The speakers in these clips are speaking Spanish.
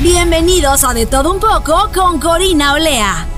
Bienvenidos a De Todo Un poco con Corina Olea.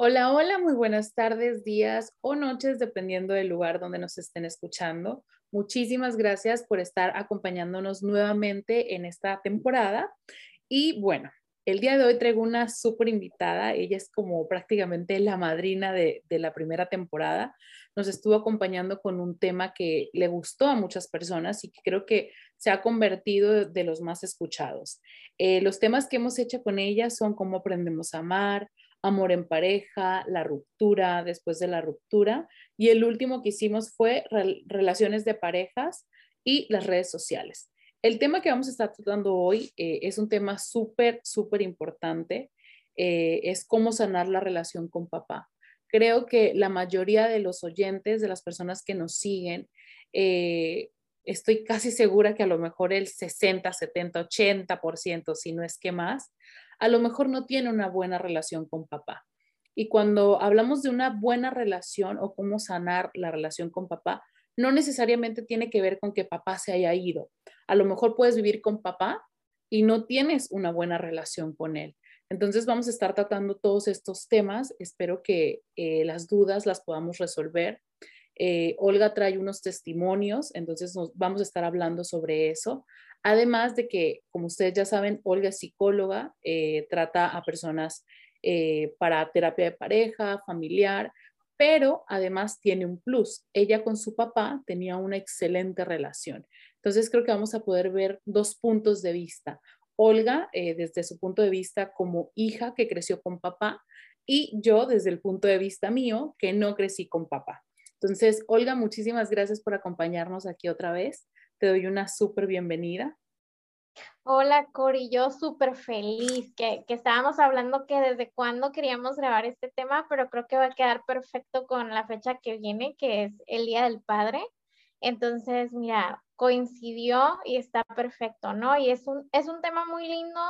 Hola, hola, muy buenas tardes, días o noches, dependiendo del lugar donde nos estén escuchando. Muchísimas gracias por estar acompañándonos nuevamente en esta temporada. Y bueno, el día de hoy traigo una súper invitada. Ella es como prácticamente la madrina de, la primera temporada. Nos estuvo acompañando con un tema que le gustó a muchas personas y que creo que se ha convertido de los más escuchados. Eh, los temas que hemos hecho con ella son cómo aprendemos a amar, amor en pareja, la ruptura después de la ruptura. Y el último que hicimos fue relaciones de parejas y las redes sociales. El tema que vamos a estar tratando hoy eh, es un tema súper, súper importante. Eh, es cómo sanar la relación con papá. Creo que la mayoría de los oyentes, de las personas que nos siguen, eh, estoy casi segura que a lo mejor el 60, 70, 80%, si no es que más, a lo mejor no tiene una buena relación con papá. Y cuando hablamos de una buena relación o cómo sanar la relación con papá, no necesariamente tiene que ver con que papá se haya ido. A lo mejor puedes vivir con papá y no tienes una buena relación con él. Entonces vamos a estar tratando todos estos temas. Espero que eh, las dudas las podamos resolver. Eh, Olga trae unos testimonios, entonces vamos a estar hablando sobre eso. Además de que, como ustedes ya saben, Olga es psicóloga, eh, trata a personas eh, para terapia de pareja, familiar, pero además tiene un plus. Ella con su papá tenía una excelente relación. Entonces creo que vamos a poder ver dos puntos de vista. Olga, eh, desde su punto de vista como hija que creció con papá, y yo desde el punto de vista mío que no crecí con papá. Entonces, Olga, muchísimas gracias por acompañarnos aquí otra vez. Te doy una súper bienvenida. Hola Cori, yo súper feliz que, que, estábamos hablando que desde cuándo queríamos grabar este tema, pero creo que va a quedar perfecto con la fecha que viene, que es el Día del Padre. Entonces, mira, coincidió y está perfecto, ¿no? Y es un, es un tema muy lindo,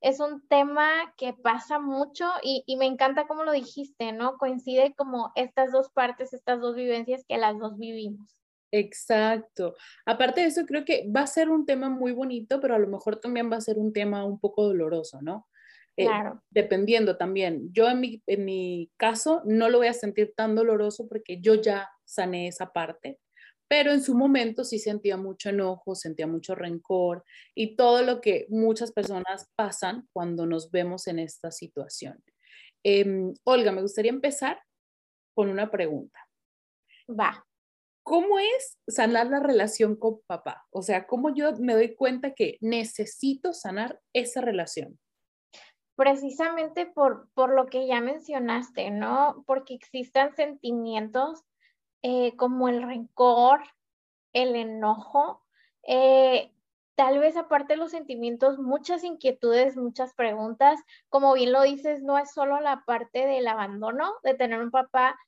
es un tema que pasa mucho y, y me encanta como lo dijiste, ¿no? Coincide como estas dos partes, estas dos vivencias que las dos vivimos. Exacto. Aparte de eso, creo que va a ser un tema muy bonito, pero a lo mejor también va a ser un tema un poco doloroso, ¿no? Eh, claro. dependiendo también. Yo en mi, en mi caso no lo voy a sentir tan doloroso porque yo ya sané esa parte, pero en su momento sí sentía mucho enojo, sentía mucho rencor y todo lo que muchas personas pasan cuando nos vemos en esta situación. Em, Olga, me gustaría empezar con una pregunta. Va. ¿Cómo es sanar la relación con papá? O sea, ¿cómo yo me doy cuenta que necesito sanar esa relación? Precisamente por, por lo que ya mencionaste, ¿no? Porque existan sentimientos eh, como el rencor, el enojo, eh, tal vez aparte de los sentimientos, muchas inquietudes, muchas preguntas. Como bien lo dices, no es solo la parte del abandono, de tener un papá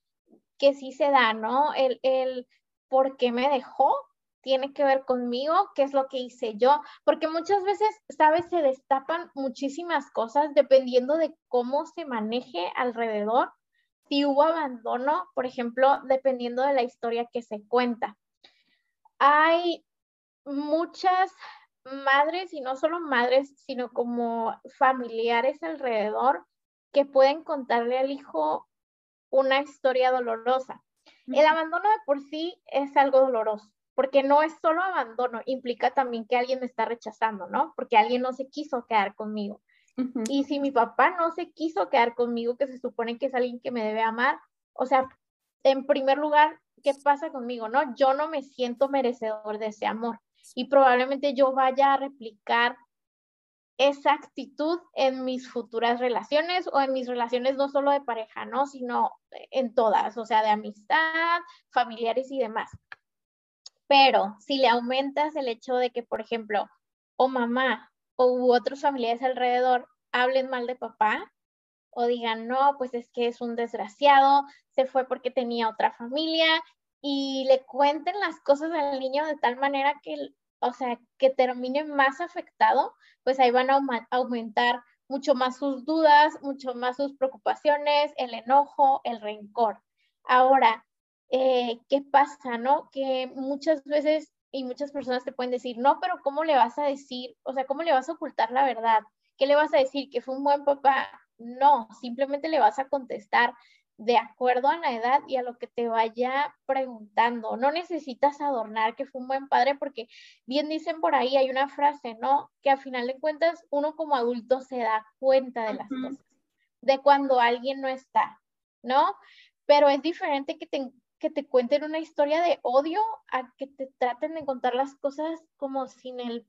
que sí se da, ¿no? El, el por qué me dejó, tiene que ver conmigo, qué es lo que hice yo, porque muchas veces, sabes, se destapan muchísimas cosas dependiendo de cómo se maneje alrededor. Si hubo abandono, por ejemplo, dependiendo de la historia que se cuenta. Hay muchas madres, y no solo madres, sino como familiares alrededor, que pueden contarle al hijo una historia dolorosa. El abandono de por sí es algo doloroso, porque no es solo abandono, implica también que alguien me está rechazando, ¿no? Porque alguien no se quiso quedar conmigo. Y si mi papá no se quiso quedar conmigo, que se supone que es alguien que me debe amar, o sea, en primer lugar, ¿qué pasa conmigo, no? Yo no me siento merecedor de ese amor y probablemente yo vaya a replicar esa actitud en mis futuras relaciones o en mis relaciones no solo de pareja, ¿no? Sino en todas, o sea, de amistad, familiares y demás. Pero si le aumentas el hecho de que, por ejemplo, o mamá o otros familiares alrededor hablen mal de papá o digan, no, pues es que es un desgraciado, se fue porque tenía otra familia y le cuenten las cosas al niño de tal manera que, o sea, que termine más afectado, pues ahí van a aumentar mucho más sus dudas, mucho más sus preocupaciones, el enojo, el rencor. Ahora, eh, ¿qué pasa, no? Que muchas veces y muchas personas te pueden decir, no, pero ¿cómo le vas a decir? O sea, ¿cómo le vas a ocultar la verdad? ¿Qué le vas a decir? ¿Que fue un buen papá? No, simplemente le vas a contestar de acuerdo a la edad y a lo que te vaya preguntando. No necesitas adornar que fue un buen padre porque bien dicen por ahí, hay una frase, ¿no? Que a final de cuentas uno como adulto se da cuenta de las cosas, de cuando alguien no está, ¿no? Pero es diferente que te, que te cuenten una historia de odio a que te traten de contar las cosas como sin el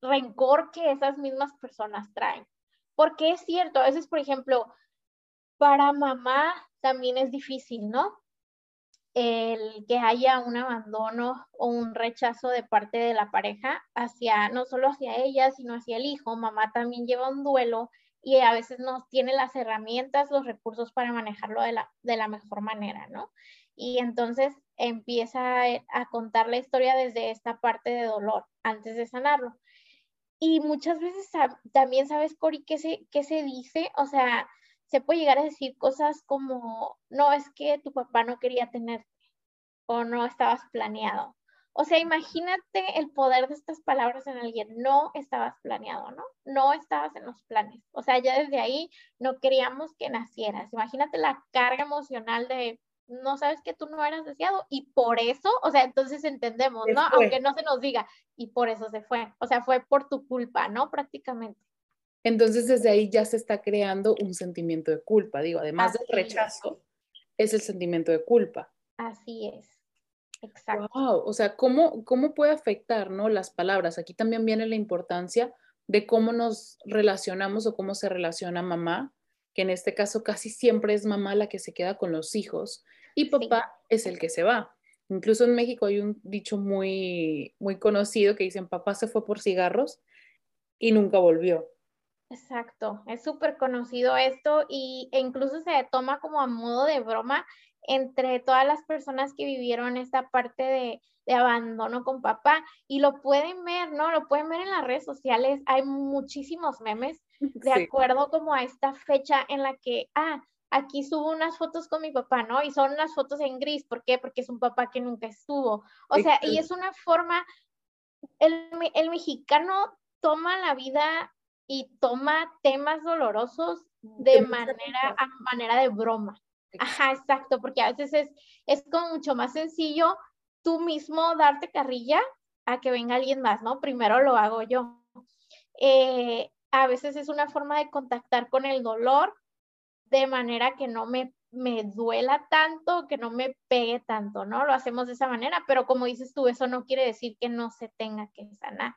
rencor que esas mismas personas traen. Porque es cierto, a veces, por ejemplo, para mamá también es difícil, ¿no? El que haya un abandono o un rechazo de parte de la pareja hacia, no solo hacia ella, sino hacia el hijo. Mamá también lleva un duelo y a veces no tiene las herramientas, los recursos para manejarlo de la, de la mejor manera, ¿no? Y entonces empieza a contar la historia desde esta parte de dolor antes de sanarlo. Y muchas veces también sabes, Cori, qué se, qué se dice, o sea, se puede llegar a decir cosas como, no, es que tu papá no quería tenerte o no estabas planeado. O sea, imagínate el poder de estas palabras en alguien, no estabas planeado, ¿no? No estabas en los planes. O sea, ya desde ahí no queríamos que nacieras. Imagínate la carga emocional de, no sabes que tú no eras deseado y por eso, o sea, entonces entendemos, ¿no? Aunque no se nos diga, y por eso se fue. O sea, fue por tu culpa, ¿no? Prácticamente. Entonces desde ahí ya se está creando un sentimiento de culpa. Digo, además del rechazo, es. el sentimiento de culpa. Así es. Exacto. Wow, o sea, ¿cómo, cómo puede afectar ¿no? las palabras? Aquí también viene la importancia de cómo nos relacionamos o cómo se relaciona mamá, que en este caso casi siempre es mamá la que se queda con los hijos y papá es el que se va. Incluso en México hay un dicho muy, muy conocido que dicen, papá se fue por cigarros y nunca volvió. Exacto, es súper conocido esto y, e incluso se toma como a modo de broma entre todas las personas que vivieron esta parte de, de, abandono con papá y lo pueden ver, ¿no? Lo pueden ver en las redes sociales, hay muchísimos memes de acuerdo como a esta fecha en la que, ah, aquí subo unas fotos con mi papá, ¿no? Y son unas fotos en gris, ¿por qué? Porque es un papá que nunca estuvo. O sea, y es una forma, el, el mexicano toma la vida y toma temas dolorosos de manera, a manera de broma. Ajá, exacto, porque a veces es, es como mucho más sencillo tú mismo darte carrilla a que venga alguien más, ¿no? Primero lo hago yo. Eh, a veces es una forma de contactar con el dolor de manera que no me, me duela tanto, que no me pegue tanto, ¿no? Lo hacemos de esa manera, pero como dices tú, eso no quiere decir que no se tenga que sanar.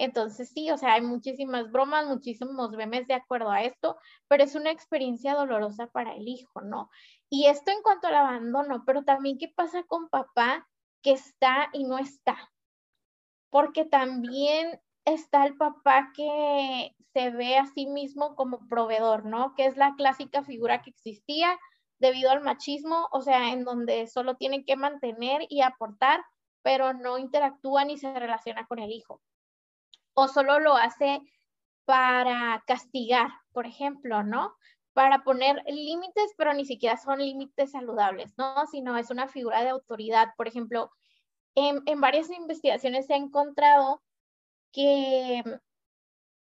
Entonces sí, o sea, hay muchísimas bromas, muchísimos memes de acuerdo a esto, pero es una experiencia dolorosa para el hijo, ¿no? Y esto en cuanto al abandono, pero también qué pasa con papá que está y no está. Porque también está el papá que se ve a sí mismo como proveedor, ¿no? Que es la clásica figura que existía debido al machismo, o sea, en donde solo tiene que mantener y aportar, pero no interactúa ni se relaciona con el hijo o solo lo hace para castigar, por ejemplo, ¿no? Para poner límites, pero ni siquiera son límites saludables, ¿no? Sino es una figura de autoridad. Por ejemplo, en, varias investigaciones se ha encontrado que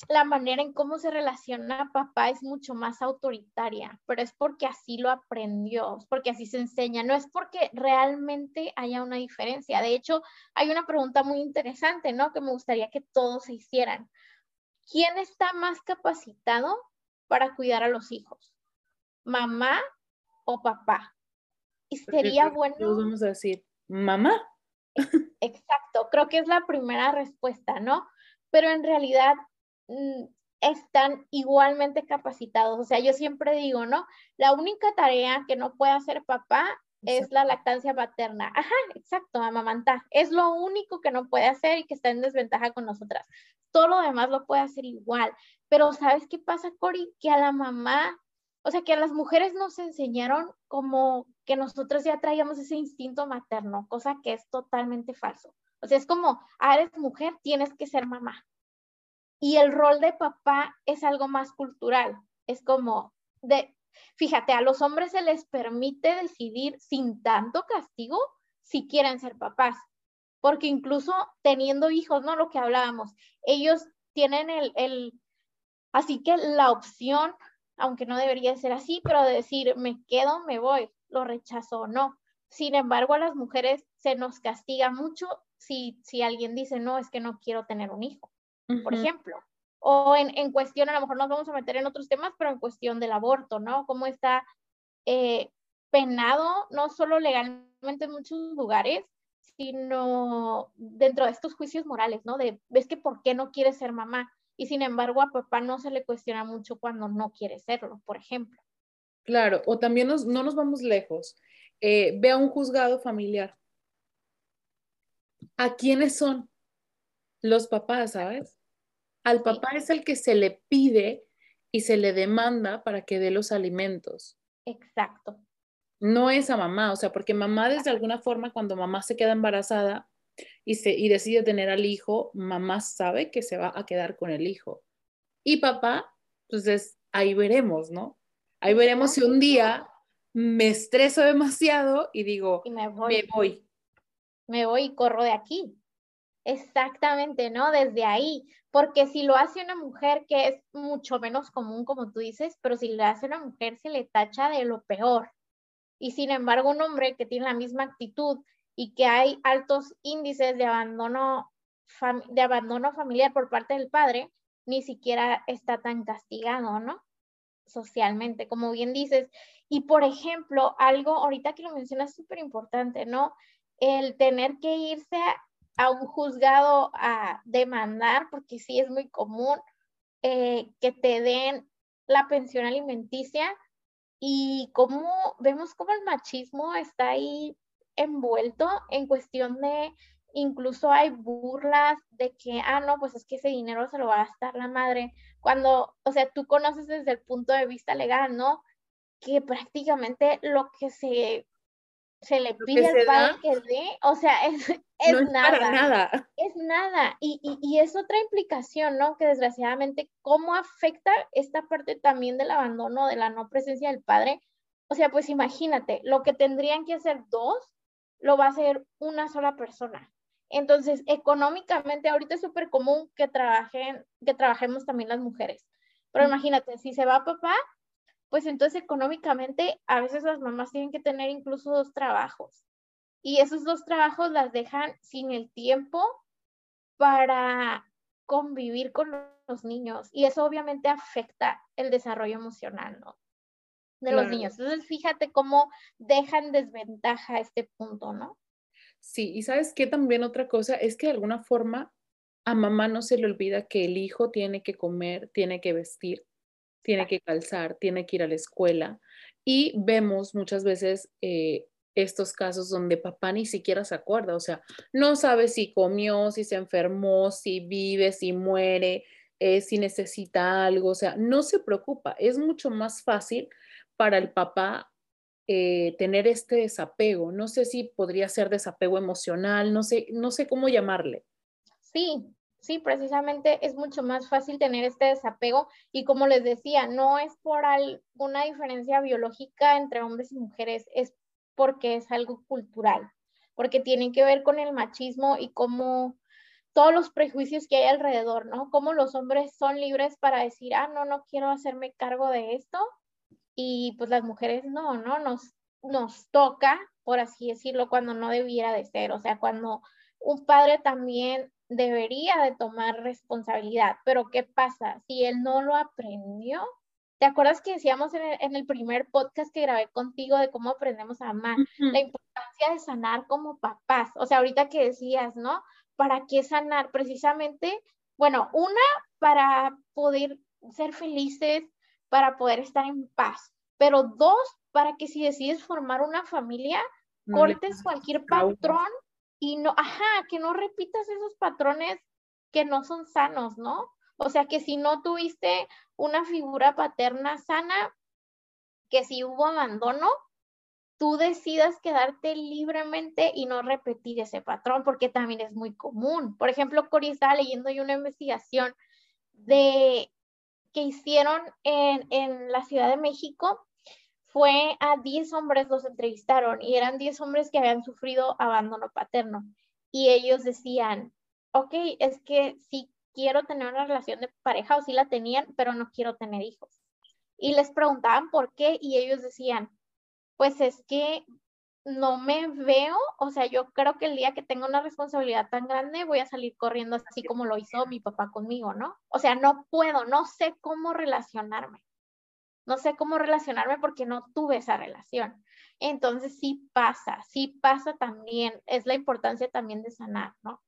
la manera en cómo se relaciona papá es mucho más autoritaria, pero es porque así lo aprendió, es porque así se enseña, no es porque realmente haya una diferencia. De hecho, hay una pregunta muy interesante, ¿no? Que me gustaría que todos se hicieran. ¿Quién está más capacitado para cuidar a los hijos? ¿Mamá o papá? Y sería bueno... vamos a decir, mamá. Exacto, creo que es la primera respuesta, ¿no? Pero en realidad están igualmente capacitados. O sea, yo siempre digo, ¿no? La única tarea que no puede hacer papá es la lactancia paterna. Ajá, exacto, amamantar. Es lo único que no puede hacer y que está en desventaja con nosotras. Todo lo demás lo puede hacer igual. Pero ¿sabes qué pasa, Cori? Que a la mamá, o sea, que a las mujeres nos enseñaron como que nosotros ya traíamos ese instinto materno, cosa que es totalmente falso. O sea, es como, ah, eres mujer, tienes que ser mamá. Y el rol de papá es algo más cultural. Es como, de, Fíjate, a los hombres se les permite decidir sin tanto castigo si quieren ser papás, porque incluso teniendo hijos, ¿no? Lo que hablábamos, ellos tienen el, el así que la opción, aunque no debería ser así, pero de decir, me quedo, me voy, lo rechazo o no. Sin embargo, a las mujeres se nos castiga mucho si, si alguien dice, no, es que no quiero tener un hijo, por ejemplo o en, en, cuestión, a lo mejor nos vamos a meter en otros temas, pero en cuestión del aborto, ¿no? Cómo está eh, penado, no solo legalmente en muchos lugares, sino dentro de estos juicios morales, ¿no? De, ves que por qué no quiere ser mamá y sin embargo a papá no se le cuestiona mucho cuando no quiere serlo, por ejemplo. Claro, o también nos, no nos vamos lejos. Eh, ve a un juzgado familiar. ¿A quiénes son? Los papás, ¿sabes? Al papá es el que se le pide y se le demanda para que dé los alimentos. Exacto. No es a mamá, o sea, porque mamá desde alguna forma cuando mamá se queda embarazada y, se, y decide tener al hijo, mamá sabe que se va a quedar con el hijo. Y papá, pues ahí veremos, ¿no? Ahí veremos si un día me estreso demasiado y digo, me voy. Me voy. Me voy y corro de aquí. Exactamente, ¿no? Desde ahí, porque si lo hace una mujer, que es mucho menos común, como tú dices, pero si lo hace una mujer, se le tacha de lo peor. Y sin embargo, un hombre que tiene la misma actitud y que hay altos índices de abandono, de abandono familiar por parte del padre, ni siquiera está tan castigado, ¿no? Socialmente, como bien dices. Y por ejemplo, algo ahorita que lo mencionas súper importante, ¿no? El tener que irse un juzgado a demandar, porque sí es muy común eh, que te den la pensión alimenticia y cómo vemos cómo el machismo está ahí envuelto en cuestión de, incluso hay burlas de que, ah, no, pues es que ese dinero se lo va a gastar la madre, cuando, o sea, tú conoces desde el punto de vista legal, ¿no? Que prácticamente lo que se se le pide al padre que dé, o sea, es, es nada. nada. Es nada. Y, y, y, es otra implicación, ¿no? Que desgraciadamente, ¿cómo afecta esta parte también del abandono, de la no presencia del padre? O sea, pues imagínate, lo que tendrían que hacer dos, lo va a hacer una sola persona. Entonces, económicamente, ahorita es súper común que trabajen, que trabajemos también las mujeres. Pero imagínate, si se va papá, pues entonces económicamente a veces las mamás tienen que tener incluso dos trabajos y esos dos trabajos las dejan sin el tiempo para convivir con los niños y eso obviamente afecta el desarrollo emocional, ¿no? De los niños. Entonces, fíjate cómo dejan desventaja este punto, ¿no? Sí, y sabes qué también otra cosa es que de alguna forma a mamá no se le olvida que el hijo tiene que comer, tiene que vestir, tiene que calzar, tiene que ir a la escuela. Y vemos muchas veces eh, estos casos donde papá ni siquiera se acuerda, o sea, no sabe si comió, si se enfermó, si vive, si muere, eh, si necesita algo, o sea, no se preocupa. Es mucho más fácil para el papá eh, tener este desapego. No sé si podría ser desapego emocional, no sé, no sé cómo llamarle. Sí, Sí, precisamente es mucho más fácil tener este desapego y como les decía, no es por alguna diferencia biológica entre hombres y mujeres, es porque es algo cultural, porque tiene que ver con el machismo y cómo todos los prejuicios que hay alrededor, ¿no? Cómo los hombres son libres para decir, ah, no, no quiero hacerme cargo de esto y pues las mujeres no, ¿no? Nos, nos toca, por así decirlo, cuando no debiera de ser, o sea, cuando un padre también debería de tomar responsabilidad, pero ¿qué pasa? Si él no lo aprendió, ¿te acuerdas que decíamos en el, primer podcast que grabé contigo de cómo aprendemos a amar? La importancia de sanar como papás, o sea, ahorita que decías, ¿no? ¿Para qué sanar? Precisamente, bueno, una, para poder ser felices, para poder estar en paz, pero dos, para que si decides formar una familia, cortes cualquier patrón y no, ajá, que no repitas esos patrones que no son sanos, ¿no? O sea, que si no tuviste una figura paterna sana, que si hubo abandono, tú decidas quedarte libremente y no repetir ese patrón, porque también es muy común. Por ejemplo, Cori estaba leyendo yo una investigación de que hicieron en, en la Ciudad de México fue a 10 hombres los entrevistaron y eran 10 hombres que habían sufrido abandono paterno. Y ellos decían, ok, es que sí quiero tener una relación de pareja o sí la tenían, pero no quiero tener hijos. Y les preguntaban por qué y ellos decían, pues es que no me veo, o sea, yo creo que el día que tenga una responsabilidad tan grande voy a salir corriendo así como lo hizo mi papá conmigo, ¿no? O sea, no puedo, no sé cómo relacionarme no sé cómo relacionarme porque no tuve esa relación. Entonces sí pasa, sí pasa también, es la importancia también de sanar, ¿no?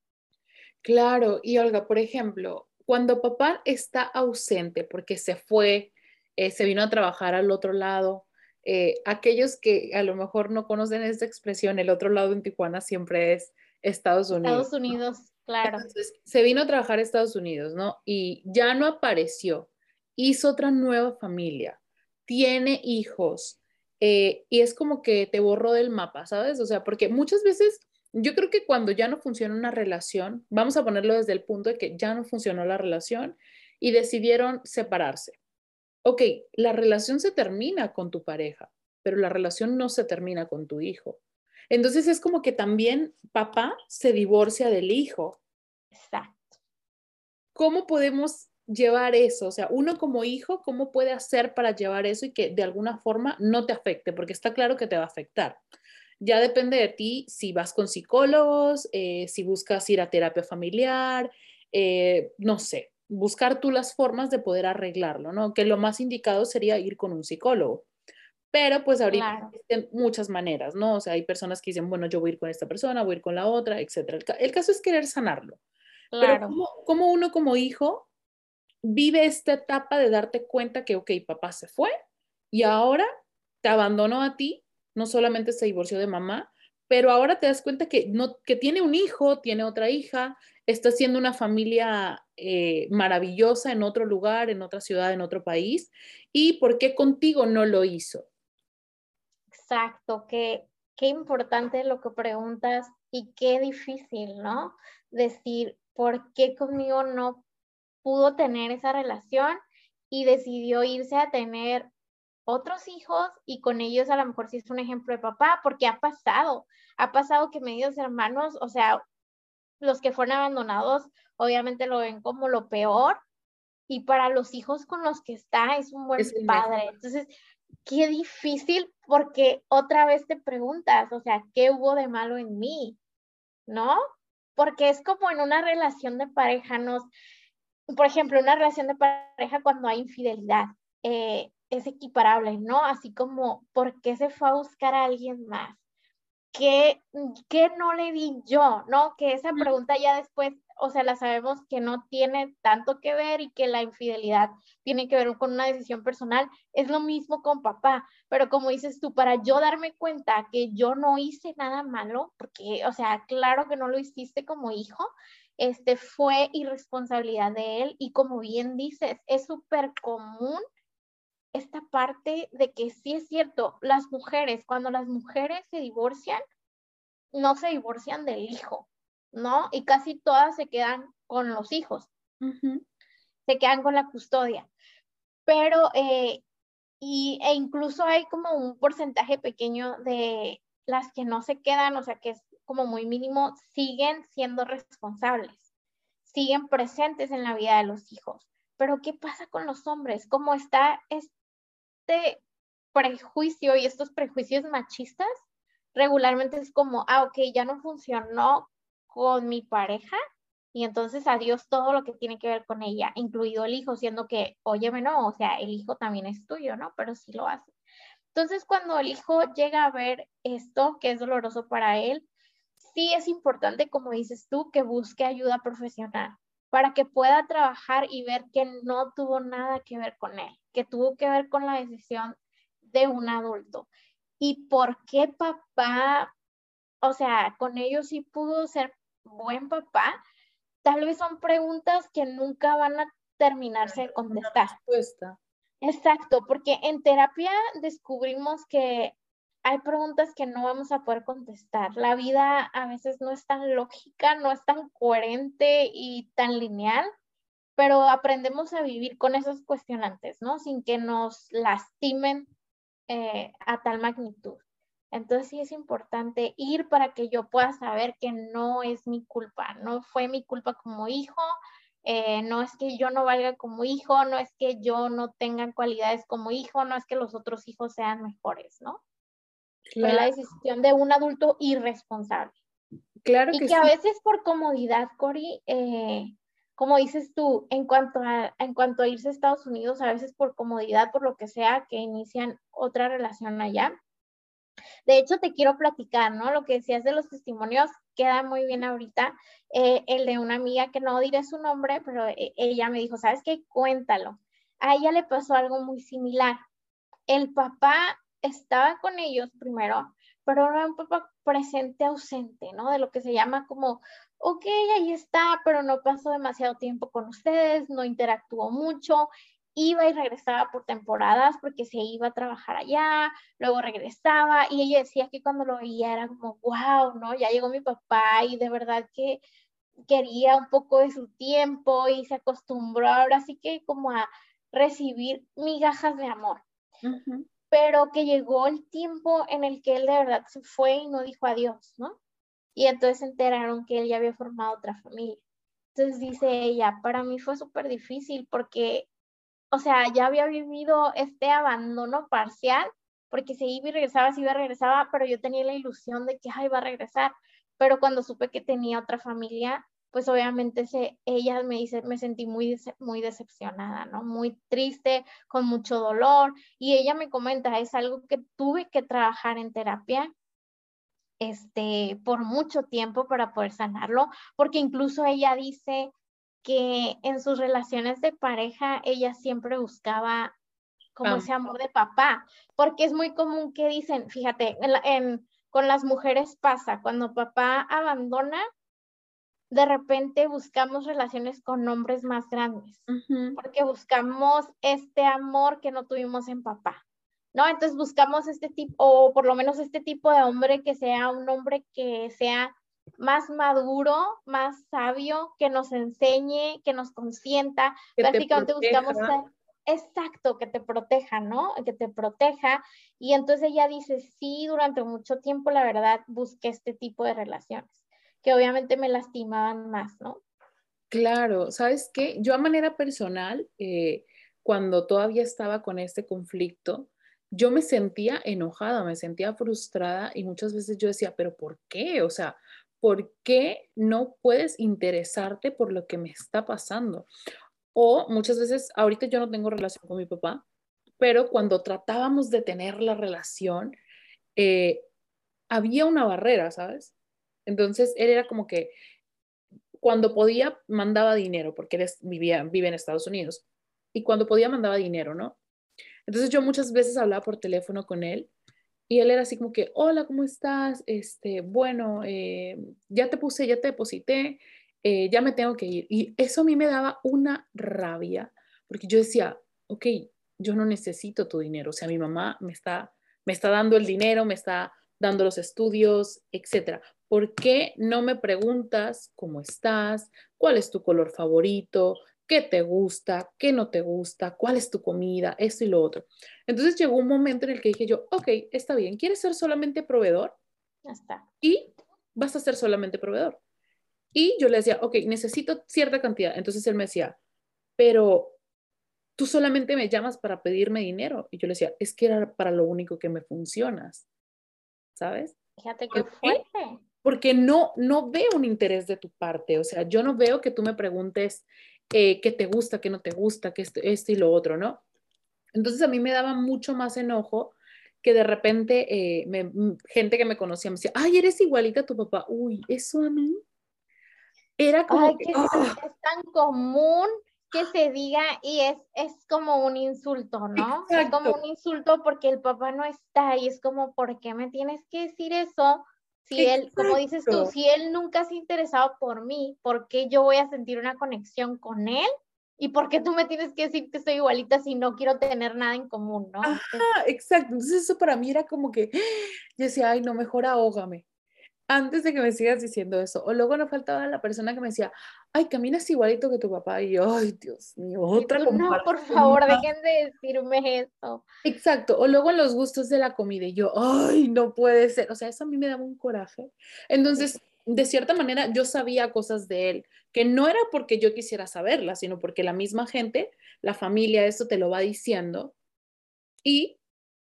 Claro, y Olga, por ejemplo, cuando papá está ausente porque se fue, eh, se vino a trabajar al otro lado, eh, aquellos que a lo mejor no conocen esta expresión, el otro lado en Tijuana siempre es Estados Unidos. Estados Unidos, claro. Entonces, se vino a trabajar a Estados Unidos, ¿no? Y ya no apareció, hizo otra nueva familia tiene hijos eh, y es como que te borró del mapa, ¿sabes? O sea, porque muchas veces yo creo que cuando ya no funciona una relación, vamos a ponerlo desde el punto de que ya no funcionó la relación y decidieron separarse. Ok, la relación se termina con tu pareja, pero la relación no se termina con tu hijo. Entonces es como que también papá se divorcia del hijo. Exacto. ¿Cómo podemos llevar eso? O sea, uno como hijo, ¿cómo puede hacer para llevar eso y que de alguna forma no te afecte? Porque está claro que te va a afectar. Ya depende de ti si vas con psicólogos, eh, si buscas ir a terapia familiar, eh, no sé, buscar tú las formas de poder arreglarlo, ¿no? Que lo más indicado sería ir con un psicólogo. Pero pues ahorita existen muchas maneras, ¿no? O sea, hay personas que dicen, bueno, yo voy a ir con esta persona, voy a ir con la otra, etc. El, caso es querer sanarlo. Claro. Pero ¿cómo, uno como hijo vive esta etapa de darte cuenta que, ok, papá se fue y ahora te abandonó a ti, no solamente se divorció de mamá, pero ahora te das cuenta que, no, que tiene un hijo, tiene otra hija, está haciendo una familia eh, maravillosa en otro lugar, en otra ciudad, en otro país, y por qué contigo no lo hizo. Exacto, qué, qué importante lo que preguntas y qué difícil, ¿no? Decir, ¿por qué conmigo no pudo tener esa relación y decidió irse a tener otros hijos y con ellos a lo mejor sí es un ejemplo de papá, porque ha pasado, ha pasado que medios hermanos, o sea, los que fueron abandonados, obviamente lo ven como lo peor, y para los hijos con los que está es un buen padre. Entonces, qué difícil porque otra vez te preguntas, o sea, ¿qué hubo de malo en mí? ¿No? Porque es como en una relación de pareja, nos, por ejemplo, una relación de pareja cuando hay infidelidad eh, es equiparable, ¿no? Así como, ¿por qué se fue a buscar a alguien más? ¿Qué, ¿Qué no le di yo? ¿No? Que esa pregunta ya después, o sea, la sabemos que no tiene tanto que ver y que la infidelidad tiene que ver con una decisión personal. Es lo mismo con papá, pero como dices tú, para yo darme cuenta que yo no hice nada malo, porque, o sea, claro que no lo hiciste como hijo, este, fue irresponsabilidad de él y como bien dices, es súper común esta parte de que sí es cierto, las mujeres, cuando las mujeres se divorcian, no se divorcian del hijo, ¿no? Y casi todas se quedan con los hijos, se quedan con la custodia. Pero, eh, y, e incluso hay como un porcentaje pequeño de las que no se quedan, o sea, que es como muy mínimo, siguen siendo responsables, siguen presentes en la vida de los hijos. Pero ¿qué pasa con los hombres? ¿Cómo está este prejuicio y estos prejuicios machistas? Regularmente es como, ah, ok, ya no funcionó con mi pareja y entonces adiós todo lo que tiene que ver con ella, incluido el hijo, siendo que, óyeme, no, o sea, el hijo también es tuyo, ¿no? Pero sí lo hace. Entonces, cuando el hijo llega a ver esto, que es doloroso para él, sí es importante, como dices tú, que busque ayuda profesional para que pueda trabajar y ver que no tuvo nada que ver con él, que tuvo que ver con la decisión de un adulto. ¿Y por qué papá, o sea, con ellos sí pudo ser buen papá? Tal vez son preguntas que nunca van a terminarse de contestar. Exacto, porque en terapia descubrimos que hay preguntas que no vamos a poder contestar. La vida a veces no es tan lógica, no es tan coherente y tan lineal, pero aprendemos a vivir con esos cuestionantes, ¿no? Sin que nos lastimen eh, a tal magnitud. Entonces sí es importante ir para que yo pueda saber que no es mi culpa, no fue mi culpa como hijo, eh, no es que yo no valga como hijo, no es que yo no tenga cualidades como hijo, no es que los otros hijos sean mejores, ¿no? Fue la decisión de un adulto irresponsable. Claro y que, que a veces por comodidad, Cori, eh, como dices tú, en cuanto, a, en cuanto a irse a Estados Unidos, a veces por comodidad, por lo que sea, que inician otra relación allá. De hecho, te quiero platicar, ¿no? Lo que decías de los testimonios queda muy bien ahorita. Eh, el de una amiga que no diré su nombre, pero eh, ella me dijo, ¿sabes qué? Cuéntalo. A ella le pasó algo muy similar. El papá estaba con ellos primero, pero era un papá presente ausente, ¿no? De lo que se llama como, ok, ahí está, pero no pasó demasiado tiempo con ustedes, no interactuó mucho, iba y regresaba por temporadas porque se iba a trabajar allá, luego regresaba y ella decía que cuando lo veía era como, wow, ¿no? Ya llegó mi papá y de verdad que quería un poco de su tiempo y se acostumbró ahora sí que como a recibir migajas de amor pero que llegó el tiempo en el que él de verdad se fue y no dijo adiós, ¿no? Y entonces se enteraron que él ya había formado otra familia. Entonces dice ella, para mí fue súper difícil porque, o sea, ya había vivido este abandono parcial, porque se iba y regresaba, se iba y regresaba, pero yo tenía la ilusión de que iba a regresar. Pero cuando supe que tenía otra familia, pues obviamente se, ella me dice, me sentí muy, muy decepcionada, ¿no? Muy triste, con mucho dolor. Y ella me comenta, es algo que tuve que trabajar en terapia este, por mucho tiempo para poder sanarlo, porque incluso ella dice que en sus relaciones de pareja ella siempre buscaba como ese amor de papá, porque es muy común que dicen, fíjate, en, con las mujeres pasa, cuando papá abandona, de repente buscamos relaciones con hombres más grandes, porque buscamos este amor que no tuvimos en papá, ¿no? Entonces buscamos este tipo, o por lo menos este tipo de hombre que sea un hombre que sea más maduro, más sabio, que nos enseñe, que nos consienta. Prácticamente buscamos exacto, que te proteja, ¿no? Que te proteja. Y entonces ella dice, sí, durante mucho tiempo, la verdad, busqué este tipo de relaciones que obviamente me lastimaban más, ¿no? Claro, ¿sabes qué? Yo a manera personal, eh, cuando todavía estaba con este conflicto, yo me sentía enojada, me sentía frustrada y muchas veces yo decía, pero ¿por qué? O sea, ¿por qué no puedes interesarte por lo que me está pasando? O muchas veces, ahorita yo no tengo relación con mi papá, pero cuando tratábamos de tener la relación, eh, había una barrera, ¿sabes? Entonces, él era como que cuando podía, mandaba dinero, porque él vivía, vive en Estados Unidos, y cuando podía, mandaba dinero, ¿no? Entonces, yo muchas veces hablaba por teléfono con él, y él era así como que, hola, ¿cómo estás? Este, bueno, eh, ya te puse, ya te deposité, eh, ya me tengo que ir. Y eso a mí me daba una rabia, porque yo decía, ok, yo no necesito tu dinero, o sea, mi mamá me está, me está dando el dinero, me está dando los estudios, etcétera. ¿Por qué no me preguntas cómo estás? ¿Cuál es tu color favorito? ¿Qué te gusta? ¿Qué no te gusta? ¿Cuál es tu comida? Esto y lo otro. Entonces llegó un momento en el que dije yo, ok, está bien, ¿quieres ser solamente proveedor? Ya está. Y vas a ser solamente proveedor. Y yo le decía, ok, necesito cierta cantidad. Entonces él me decía, pero tú solamente me llamas para pedirme dinero. Y yo le decía, es que era para lo único que me funcionas. ¿Sabes? Fíjate qué fuerte porque no, no veo un interés de tu parte. O sea, yo no veo que tú me preguntes eh, qué te gusta, qué no te gusta, qué esto, esto y lo otro, ¿no? Entonces a mí me daba mucho más enojo que de repente eh, mm, gente que me conocía me decía, ay, eres igualita a tu papá. Uy, eso a mí era como... que, ¡ah! es tan común que se diga y es, es como un insulto, ¿no? Es como un insulto porque el papá no está y es como, ¿por qué me tienes que decir eso? Si él, como dices tú, si él nunca se ha interesado por mí, ¿por qué yo voy a sentir una conexión con él? ¿Y por qué tú me tienes que decir que soy igualita si no quiero tener nada en común, no? Ajá, exacto. Entonces eso para mí era como que, yo decía, ay, no, mejor ahógame antes de que me sigas diciendo eso. O luego no faltaba la persona que me decía, ay, caminas igualito que tu papá. Y yo, ay, Dios mío, otra No, por favor, dejen de decirme eso. Exacto. O luego los gustos de la comida. Y yo, ay, no puede ser. O sea, eso a mí me daba un coraje. Entonces, de cierta manera, yo sabía cosas de él, que no era porque yo quisiera saberlas, sino porque la misma gente, la familia, eso te lo va diciendo. Y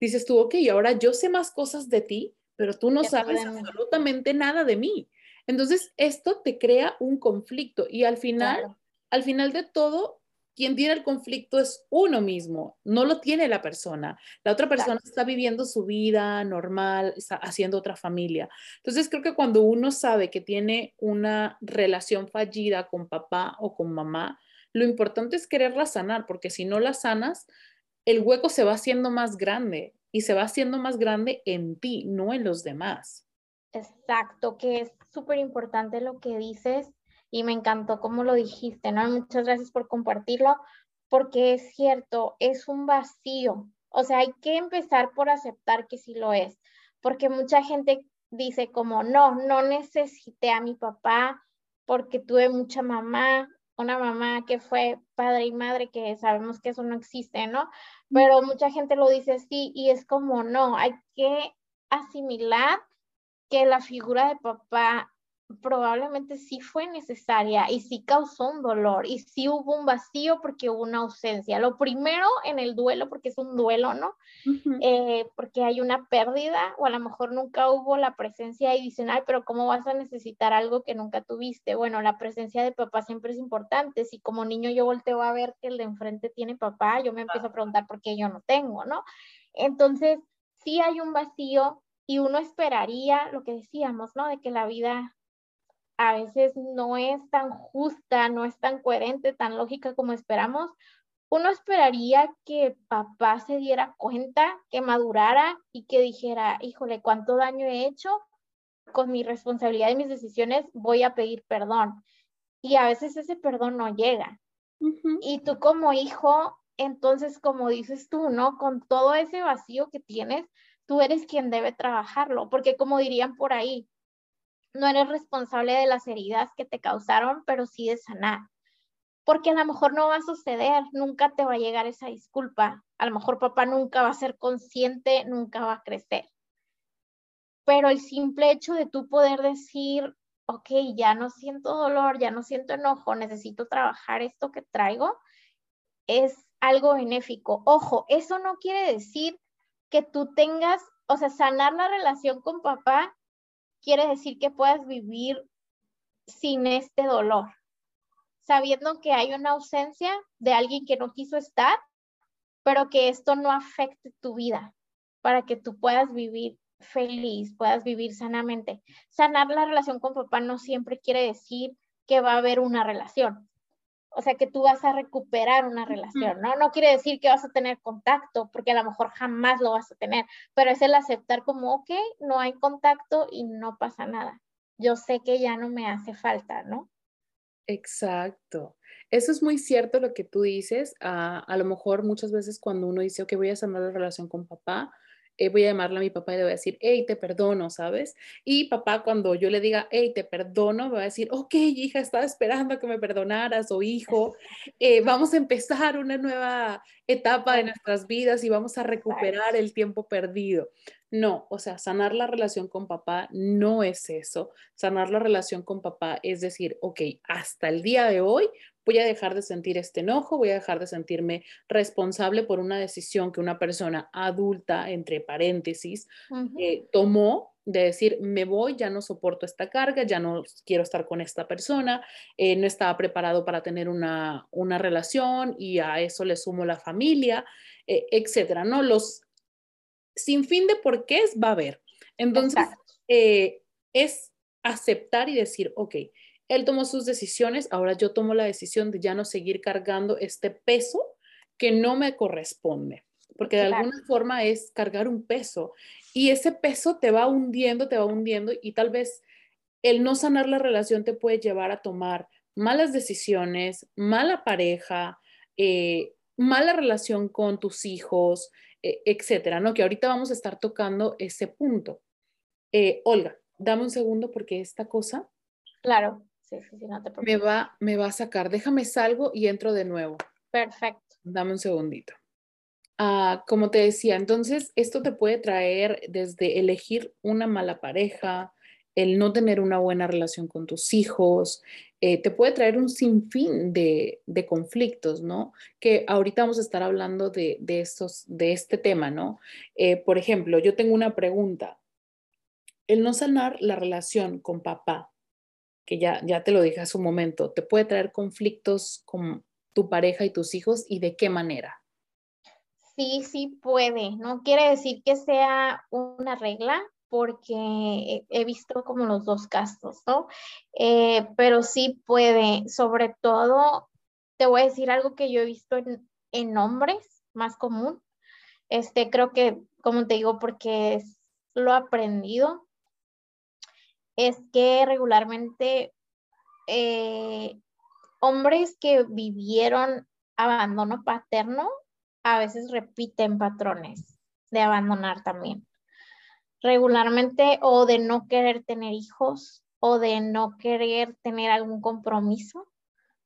dices tú, ok, ahora yo sé más cosas de ti pero tú no sabes absolutamente nada de mí. Entonces, esto te crea un conflicto y al final, al final de todo, quien tiene el conflicto es uno mismo, no lo tiene la persona. La otra persona está viviendo su vida normal, está haciendo otra familia. Entonces, creo que cuando uno sabe que tiene una relación fallida con papá o con mamá, lo importante es quererla sanar, porque si no la sanas, el hueco se va haciendo más grande y se va haciendo más grande en ti, no en los demás. Exacto, que es súper importante lo que dices y me encantó cómo lo dijiste, ¿no? Muchas gracias por compartirlo, porque es cierto, es un vacío. O sea, hay que empezar por aceptar que sí lo es, porque mucha gente dice como, no, no necesité a mi papá porque tuve mucha mamá, una mamá que fue padre y madre, que sabemos que eso no existe, ¿no? Pero mucha gente lo dice así y es como, no, hay que asimilar que la figura de papá probablemente sí fue necesaria y sí causó un dolor y sí hubo un vacío porque hubo una ausencia. Lo primero en el duelo, porque es un duelo, ¿no? Eh, porque hay una pérdida o a lo mejor nunca hubo la presencia ay, pero ¿cómo vas a necesitar algo que nunca tuviste? Bueno, la presencia de papá siempre es importante. Si como niño yo volteo a ver que el de enfrente tiene papá, yo me empiezo a preguntar por qué yo no tengo, ¿no? Entonces, sí hay un vacío y uno esperaría lo que decíamos, ¿no? De que la vida a veces no es tan justa, no es tan coherente, tan lógica como esperamos, uno esperaría que papá se diera cuenta, que madurara y que dijera, híjole, cuánto daño he hecho con mi responsabilidad y mis decisiones, voy a pedir perdón. Y a veces ese perdón no llega. Y tú como hijo, entonces como dices tú, ¿no? Con todo ese vacío que tienes, tú eres quien debe trabajarlo, porque como dirían por ahí, no eres responsable de las heridas que te causaron, pero sí de sanar. Porque a lo mejor no va a suceder, nunca te va a llegar esa disculpa. A lo mejor papá nunca va a ser consciente, nunca va a crecer. Pero el simple hecho de tú poder decir, ok, ya no siento dolor, ya no siento enojo, necesito trabajar esto que traigo, es algo benéfico. Ojo, eso no quiere decir que tú tengas, o sea, sanar la relación con papá quiere decir que puedas vivir sin este dolor, sabiendo que hay una ausencia de alguien que no quiso estar, pero que esto no afecte tu vida para que tú puedas vivir feliz, puedas vivir sanamente. Sanar la relación con papá no siempre quiere decir que va a haber una relación o sea, que tú vas a recuperar una relación, ¿no? No quiere decir que vas a tener contacto, porque a lo mejor jamás lo vas a tener, pero es el aceptar como, ok, no hay contacto y no pasa nada. Yo sé que ya no me hace falta, ¿no? Exacto. Eso es muy cierto lo que tú dices. a, a lo mejor muchas veces cuando uno dice, ok, voy a sanar la relación con papá, eh, voy a llamarle a mi papá y le voy a decir, hey, te perdono, ¿sabes? Y papá, cuando yo le diga, hey, te perdono, me va a decir, ok, hija, estaba esperando que me perdonaras, o hijo, eh, vamos a empezar una nueva etapa de nuestras vidas y vamos a recuperar el tiempo perdido. No, o sea, sanar la relación con papá no es eso. Sanar la relación con papá es decir, ok, hasta el día de hoy voy a dejar de sentir este enojo, voy a dejar de sentirme responsable por una decisión que una persona adulta, entre paréntesis, eh, tomó de decir, me voy, ya no soporto esta carga, ya no quiero estar con esta persona, eh, no estaba preparado para tener una, relación y a eso le sumo la familia, eh, etcétera, ¿no? Los sin fin de por qué va a haber. Entonces, es aceptar y decir, ok, él tomó sus decisiones, ahora yo tomo la decisión de ya no seguir cargando este peso que no me corresponde, porque de alguna forma es cargar un peso y ese peso te va hundiendo, te va hundiendo y tal vez el no sanar la relación te puede llevar a tomar malas decisiones, mala pareja, eh, mala relación con tus hijos, e, etcétera, ¿no? Que ahorita vamos a estar tocando ese punto. Eh, Olga, dame un segundo porque esta cosa. Claro, sí, sí, sí, no te preocupes. Me va, me va a sacar. Déjame salgo y entro de nuevo. Perfecto. Dame un segundito. Ah, como te decía, entonces esto te puede traer desde elegir una mala pareja, el no tener una buena relación con tus hijos, eh, te puede traer un sinfín de, de, conflictos, ¿no? Que ahorita vamos a estar hablando de, de estos, de este tema, ¿no? Eh, por ejemplo, yo tengo una pregunta. El no sanar la relación con papá, que ya, ya te lo dije hace un momento, te puede traer conflictos con tu pareja y tus hijos y de qué manera. Sí, sí puede. No quiere decir que sea una regla, porque he visto como los dos casos, ¿no? Eh, pero sí puede, sobre todo, te voy a decir algo que yo he visto en, en hombres más común. Este, creo que, como te digo, porque lo he aprendido, es que regularmente eh, hombres que vivieron abandono paterno a veces repiten patrones de abandonar también regularmente o de no querer tener hijos o de no querer tener algún compromiso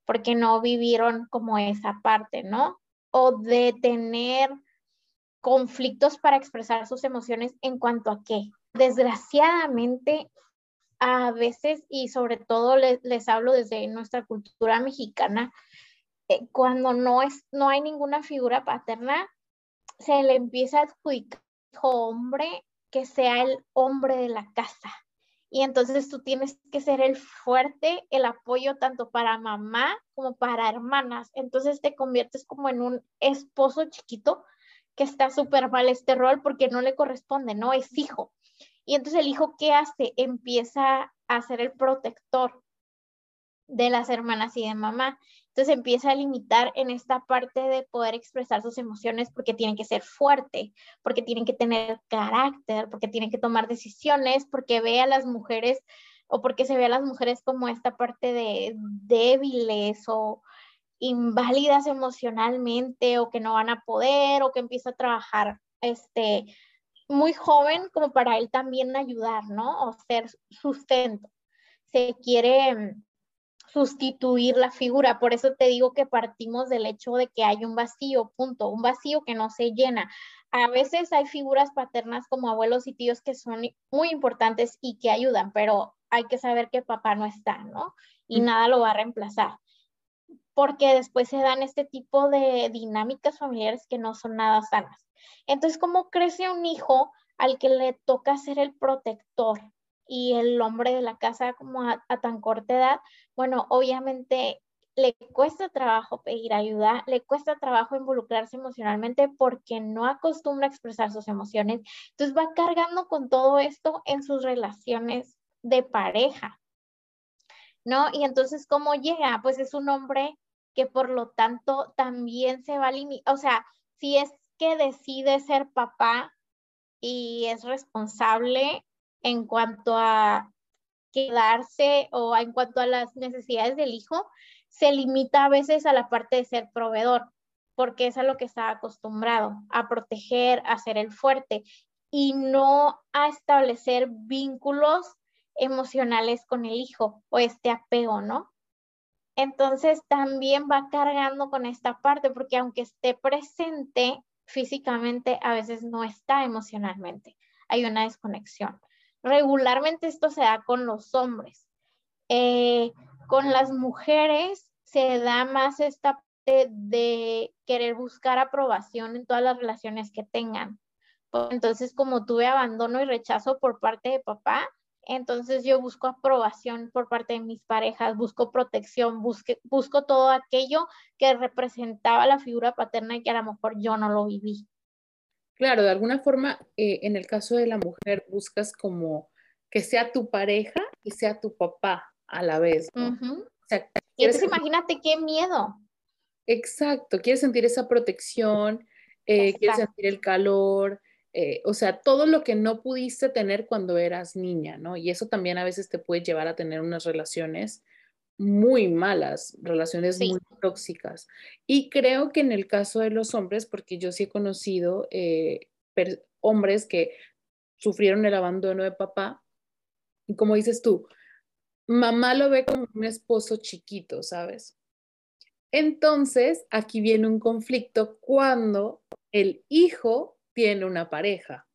porque no vivieron como esa parte, ¿no? O de tener conflictos para expresar sus emociones en cuanto a qué. Desgraciadamente, a veces, y sobre todo les, hablo desde nuestra cultura mexicana, eh, cuando no, es, no hay ninguna figura paterna, se le empieza a adjudicar hombre que sea el hombre de la casa. Y entonces tú tienes que ser el fuerte, el apoyo tanto para mamá como para hermanas. Entonces te conviertes como en un esposo chiquito que está súper mal este rol porque no le corresponde, no es hijo. Y entonces el hijo, ¿qué hace? Empieza a ser el protector de las hermanas y de mamá. Entonces empieza a limitar en esta parte de poder expresar sus emociones porque tienen que ser fuerte, porque tienen que tener carácter, porque tienen que tomar decisiones, porque ve a las mujeres o porque se ve a las mujeres como esta parte de débiles o inválidas emocionalmente o que no van a poder o que empieza a trabajar este muy joven como para él también ayudar, ¿no? O ser sustento. Se quiere sustituir la figura. Por eso te digo que partimos del hecho de que hay un vacío, punto, un vacío que no se llena. A veces hay figuras paternas como abuelos y tíos que son muy importantes y que ayudan, pero hay que saber que papá no está, ¿no? Y nada lo va a reemplazar. Porque después se dan este tipo de dinámicas familiares que no son nada sanas. Entonces, ¿cómo crece un hijo al que le toca ser el protector, y el hombre de la casa como a, tan corta edad, bueno, obviamente le cuesta trabajo pedir ayuda, le cuesta trabajo involucrarse emocionalmente porque no acostumbra a expresar sus emociones. Entonces va cargando con todo esto en sus relaciones de pareja, ¿no? Y entonces, ¿cómo llega? Pues es un hombre que por lo tanto también se va a limitar, o sea, si es que decide ser papá y es responsable, en cuanto a quedarse o en cuanto a las necesidades del hijo, se limita a veces a la parte de ser proveedor, porque es a lo que está acostumbrado, a proteger, a ser el fuerte y no a establecer vínculos emocionales con el hijo o este apego, ¿no? Entonces también va cargando con esta parte, porque aunque esté presente físicamente, a veces no está emocionalmente. Hay una desconexión. Regularmente esto se da con los hombres. Eh, con las mujeres se da más esta parte de querer buscar aprobación en todas las relaciones que tengan. Entonces, como tuve abandono y rechazo por parte de papá, entonces yo busco aprobación por parte de mis parejas, busco protección, busco todo aquello que representaba la figura paterna y que a lo mejor yo no lo viví. Claro, de alguna forma, eh, en el caso de la mujer, buscas como que sea tu pareja y sea tu papá, a la vez. y entonces imagínate qué miedo. Exacto, quieres sentir esa protección, eh, quieres sentir el calor, eh, o sea, todo lo que no pudiste tener cuando eras niña, ¿no? Y eso también a veces te puede llevar a tener unas relaciones muy malas, relaciones muy tóxicas. Y creo que en el caso de los hombres, porque yo sí he conocido eh, hombres que sufrieron el abandono de papá, y como dices tú, mamá lo ve como un esposo chiquito, ¿sabes? Entonces, aquí viene un conflicto cuando el hijo tiene una pareja.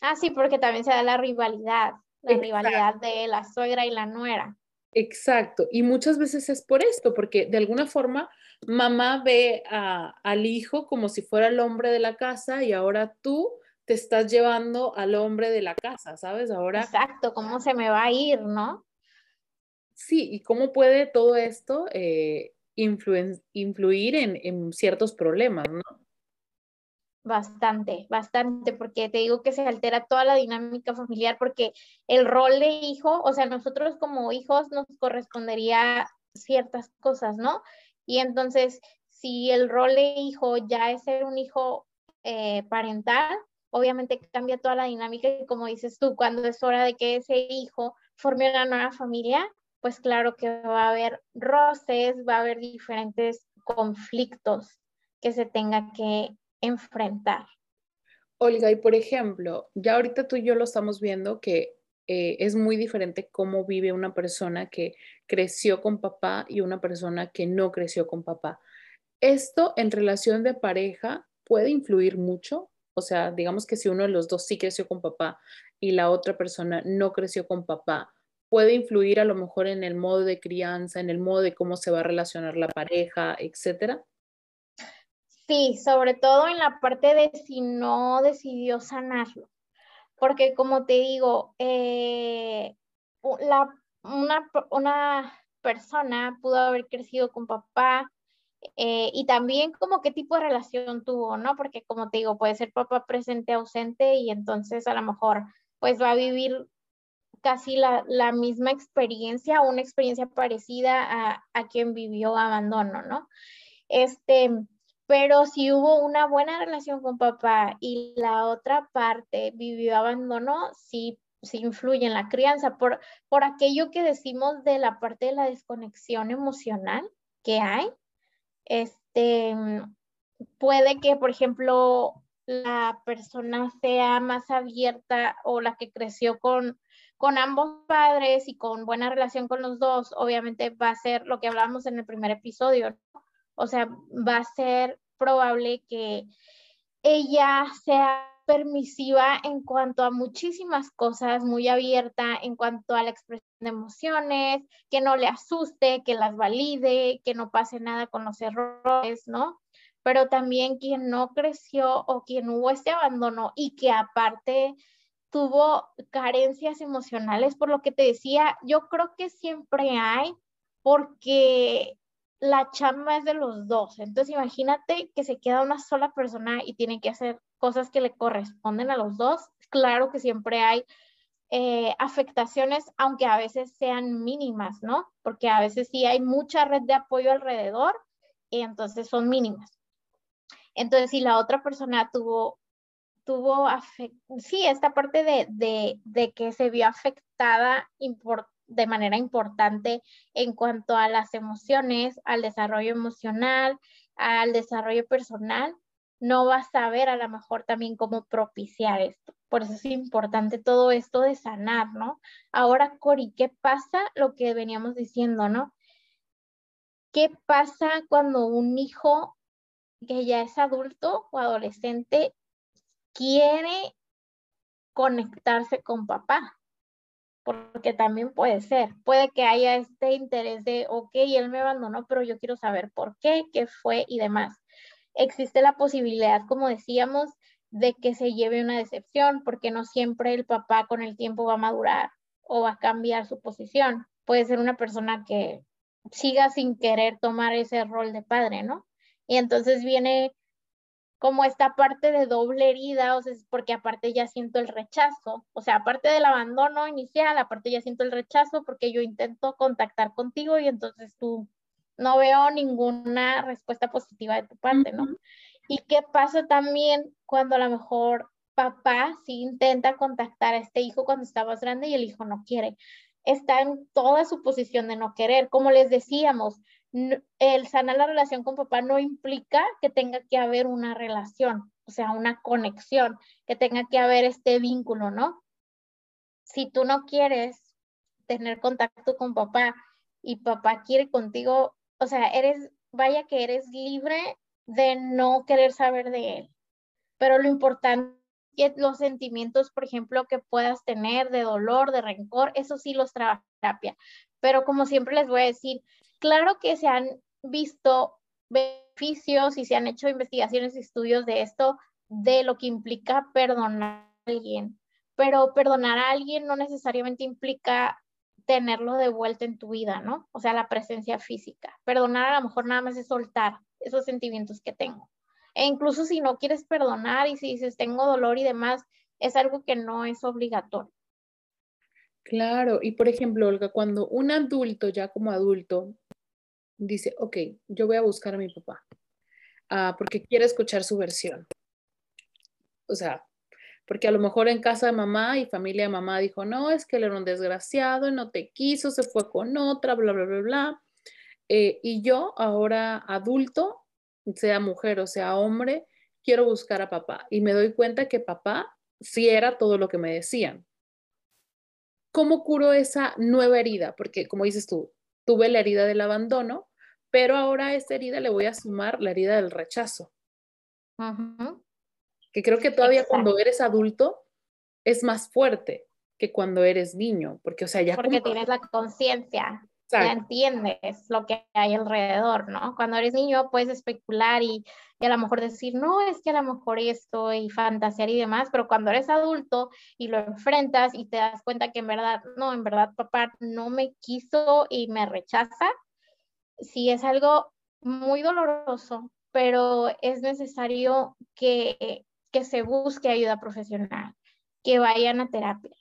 Ah, sí, porque también se da la rivalidad, la rivalidad de la suegra y la nuera. Exacto, y muchas veces es por esto, porque de alguna forma mamá ve al hijo como si fuera el hombre de la casa y ahora tú te estás llevando al hombre de la casa, ¿sabes? Ahora. Exacto, ¿cómo se me va a ir, no? Sí, y cómo puede todo esto eh, influir en, en ciertos problemas, ¿no? Bastante, bastante, porque te digo que se altera toda la dinámica familiar, porque el rol de hijo, o sea, nosotros como hijos nos correspondería ciertas cosas, ¿no? Y entonces, si el rol de hijo ya es ser un hijo eh, parental, obviamente cambia toda la dinámica y como dices tú, cuando es hora de que ese hijo forme una nueva familia, pues claro que va a haber roces, va a haber diferentes conflictos que se tenga que enfrentar. Olga, y por ejemplo, ya ahorita tú y yo lo estamos viendo que eh, es muy diferente cómo vive una persona que creció con papá y una persona que no creció con papá. Esto en relación de pareja puede influir mucho. O sea, digamos que si uno de los dos sí creció con papá y la otra persona no creció con papá, puede influir a lo mejor en el modo de crianza, en el modo de cómo se va a relacionar la pareja, etcétera. Sí, sobre todo en la parte de si no decidió sanarlo. Porque como te digo, eh, una, persona pudo haber crecido con papá eh, y también como qué tipo de relación tuvo, ¿no? Porque como te digo, puede ser papá presente, ausente y entonces a lo mejor pues va a vivir casi la, la misma experiencia, una experiencia parecida a, a quien vivió abandono, ¿no? Este, pero si hubo una buena relación con papá y la otra parte vivió abandono, sí, sí influye en la crianza por, por aquello que decimos de la parte de la desconexión emocional que hay. Este, puede que, por ejemplo, la persona sea más abierta o la que creció con, con ambos padres y con buena relación con los dos, obviamente va a ser lo que hablábamos en el primer episodio, o sea, va a ser probable que ella sea permisiva en cuanto a muchísimas cosas, muy abierta en cuanto a la expresión de emociones, que no le asuste, que las valide, que no pase nada con los errores, ¿no? Pero también quien no creció o quien hubo este abandono y que aparte tuvo carencias emocionales, por lo que te decía, yo creo que siempre hay, porque la chamba es de los dos. Entonces imagínate que se queda una sola persona y tiene que hacer cosas que le corresponden a los dos. Claro que siempre hay eh, afectaciones, aunque a veces sean mínimas, ¿no? Porque a veces sí hay mucha red de apoyo alrededor y entonces son mínimas. Entonces, si la otra persona tuvo, tuvo, sí, esta parte de, de, de que se vio afectada importante de manera importante en cuanto a las emociones, al desarrollo emocional, al desarrollo personal, no vas a saber a lo mejor también cómo propiciar esto. Por eso es importante todo esto de sanar, ¿no? Ahora, Cori, ¿qué pasa? Lo que veníamos diciendo, ¿no? ¿Qué pasa cuando un hijo que ya es adulto o adolescente quiere conectarse con papá? Porque también puede ser, puede que haya este interés de, ok, él me abandonó, pero yo quiero saber por qué, qué fue y demás. Existe la posibilidad, como decíamos, de que se lleve una decepción, porque no siempre el papá con el tiempo va a madurar o va a cambiar su posición. Puede ser una persona que siga sin querer tomar ese rol de padre, ¿no? Y entonces viene como esta parte de doble herida, o sea, es porque aparte ya siento el rechazo, o sea, aparte del abandono inicial, aparte ya siento el rechazo porque yo intento contactar contigo y entonces tú no veo ninguna respuesta positiva de tu parte, ¿no? ¿Y qué pasa también cuando a lo mejor papá sí intenta contactar a este hijo cuando está más grande y el hijo no quiere? Está en toda su posición de no querer. Como les decíamos, el sanar la relación con papá no implica que tenga que haber una relación, o sea, una conexión, que tenga que haber este vínculo, ¿no? Si tú no quieres tener contacto con papá y papá quiere contigo, o sea, eres, vaya que eres libre de no querer saber de él. Pero lo importante es los sentimientos, por ejemplo, que puedas tener de dolor, de rencor, eso sí los terapia. Pero como siempre les voy a decir, Claro que se han visto beneficios y se han hecho investigaciones y estudios de esto, de lo que implica perdonar a alguien, pero perdonar a alguien no necesariamente implica tenerlo de vuelta en tu vida, ¿no? O sea, la presencia física. Perdonar a lo mejor nada más es soltar esos sentimientos que tengo. E incluso si no quieres perdonar y si dices tengo dolor y demás, es algo que no es obligatorio. Claro, y por ejemplo, Olga, cuando un adulto, ya como adulto, dice, ok, yo voy a buscar a mi papá, ah, porque quiere escuchar su versión. O sea, porque a lo mejor en casa de mamá y familia de mamá dijo, no, es que él era un desgraciado, no te quiso, se fue con otra, bla, bla, bla, bla. Eh, y yo ahora adulto, sea mujer o sea hombre, quiero buscar a papá. Y me doy cuenta que papá sí era todo lo que me decían. ¿Cómo curo esa nueva herida? Porque como dices tú, tuve la herida del abandono, pero ahora a esa herida le voy a sumar la herida del rechazo. Que creo que todavía cuando eres adulto es más fuerte que cuando eres niño, porque o sea, ya... Porque tienes la conciencia, ya entiendes lo que hay alrededor, ¿no? Cuando eres niño puedes especular y, y, a lo mejor decir, no, es que a lo mejor esto y fantasear y demás, pero cuando eres adulto y lo enfrentas y te das cuenta que en verdad, no, en verdad papá no me quiso y me rechaza, sí es algo muy doloroso, pero es necesario que, que se busque ayuda profesional, que vayan a terapia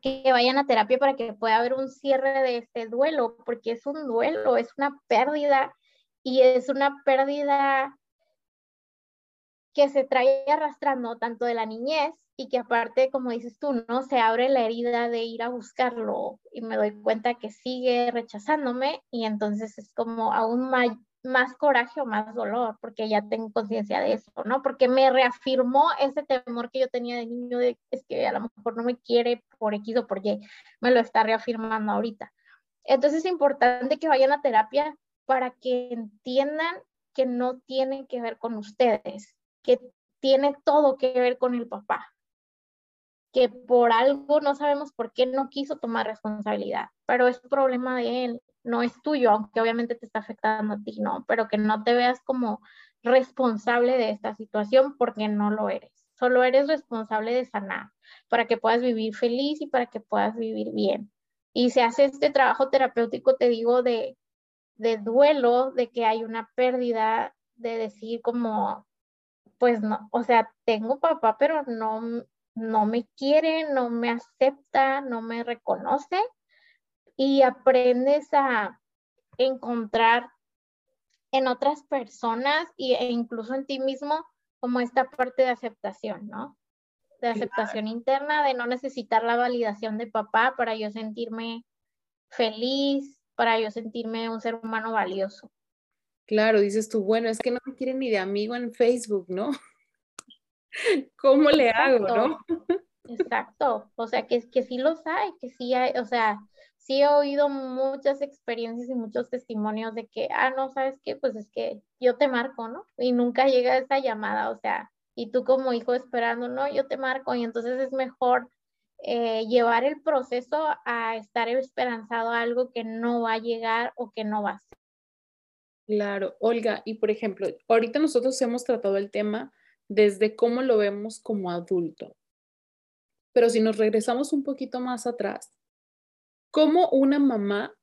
que vayan a terapia para que pueda haber un cierre de este duelo, porque es un duelo, es una pérdida y es una pérdida que se trae arrastrando tanto de la niñez y que aparte, como dices tú, no se abre la herida de ir a buscarlo y me doy cuenta que sigue rechazándome y entonces es como aún más, más coraje o más dolor, porque ya tengo conciencia de eso, ¿no? Porque me reafirmó ese temor que yo tenía de niño de es que a lo mejor no me quiere por X o por Y, me lo está reafirmando ahorita. Entonces es importante que vayan a terapia para que entiendan que no tiene que ver con ustedes, que tiene todo que ver con el papá, que por algo no sabemos por qué no quiso tomar responsabilidad, pero es problema de él no es tuyo, aunque obviamente te está afectando a ti, ¿no? Pero que no te veas como responsable de esta situación porque no lo eres. Solo eres responsable de sanar para que puedas vivir feliz y para que puedas vivir bien. Y se hace este trabajo terapéutico, te digo, de, de duelo, de que hay una pérdida, de decir como, pues no, o sea, tengo papá, pero no, no me quiere, no me acepta, no me reconoce y aprendes a encontrar en otras personas e incluso en ti mismo como esta parte de aceptación, ¿no? De aceptación interna, de no necesitar la validación de papá para yo sentirme feliz, para yo sentirme un ser humano valioso. Claro, dices tú, bueno, es que no me quieren ni de amigo en Facebook, ¿no? ¿Cómo le hago, no? Exacto, o sea, que, que sí los hay, que sí hay, o sea, sí he oído muchas experiencias y muchos testimonios de que, ah, no, sabes qué, pues es que yo te marco, ¿no? Y nunca llega esa llamada, o sea, y tú como hijo esperando, no, yo te marco, y entonces es mejor eh, llevar el proceso a estar esperanzado a algo que no va a llegar o que no va a ser. Claro, Olga, y por ejemplo, ahorita nosotros hemos tratado el tema desde cómo lo vemos como adulto, pero si nos regresamos un poquito más atrás, ¿Cómo una mamá,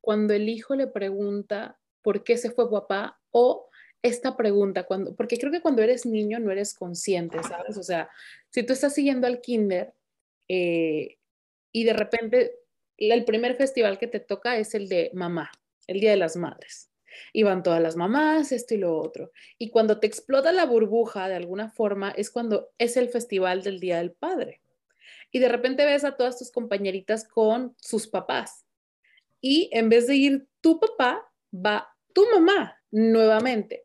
cuando el hijo le pregunta por qué se fue papá o esta pregunta, cuando, porque creo que cuando eres niño no eres consciente, ¿sabes? O sea, si tú estás siguiendo al kinder eh, y de repente el primer festival que te toca es el de mamá, el Día de las Madres. Y van todas las mamás, esto y lo otro. Y cuando te explota la burbuja de alguna forma es cuando es el festival del Día del Padre. Y de repente ves a todas tus compañeritas con sus papás. Y en vez de ir tu papá, va tu mamá nuevamente.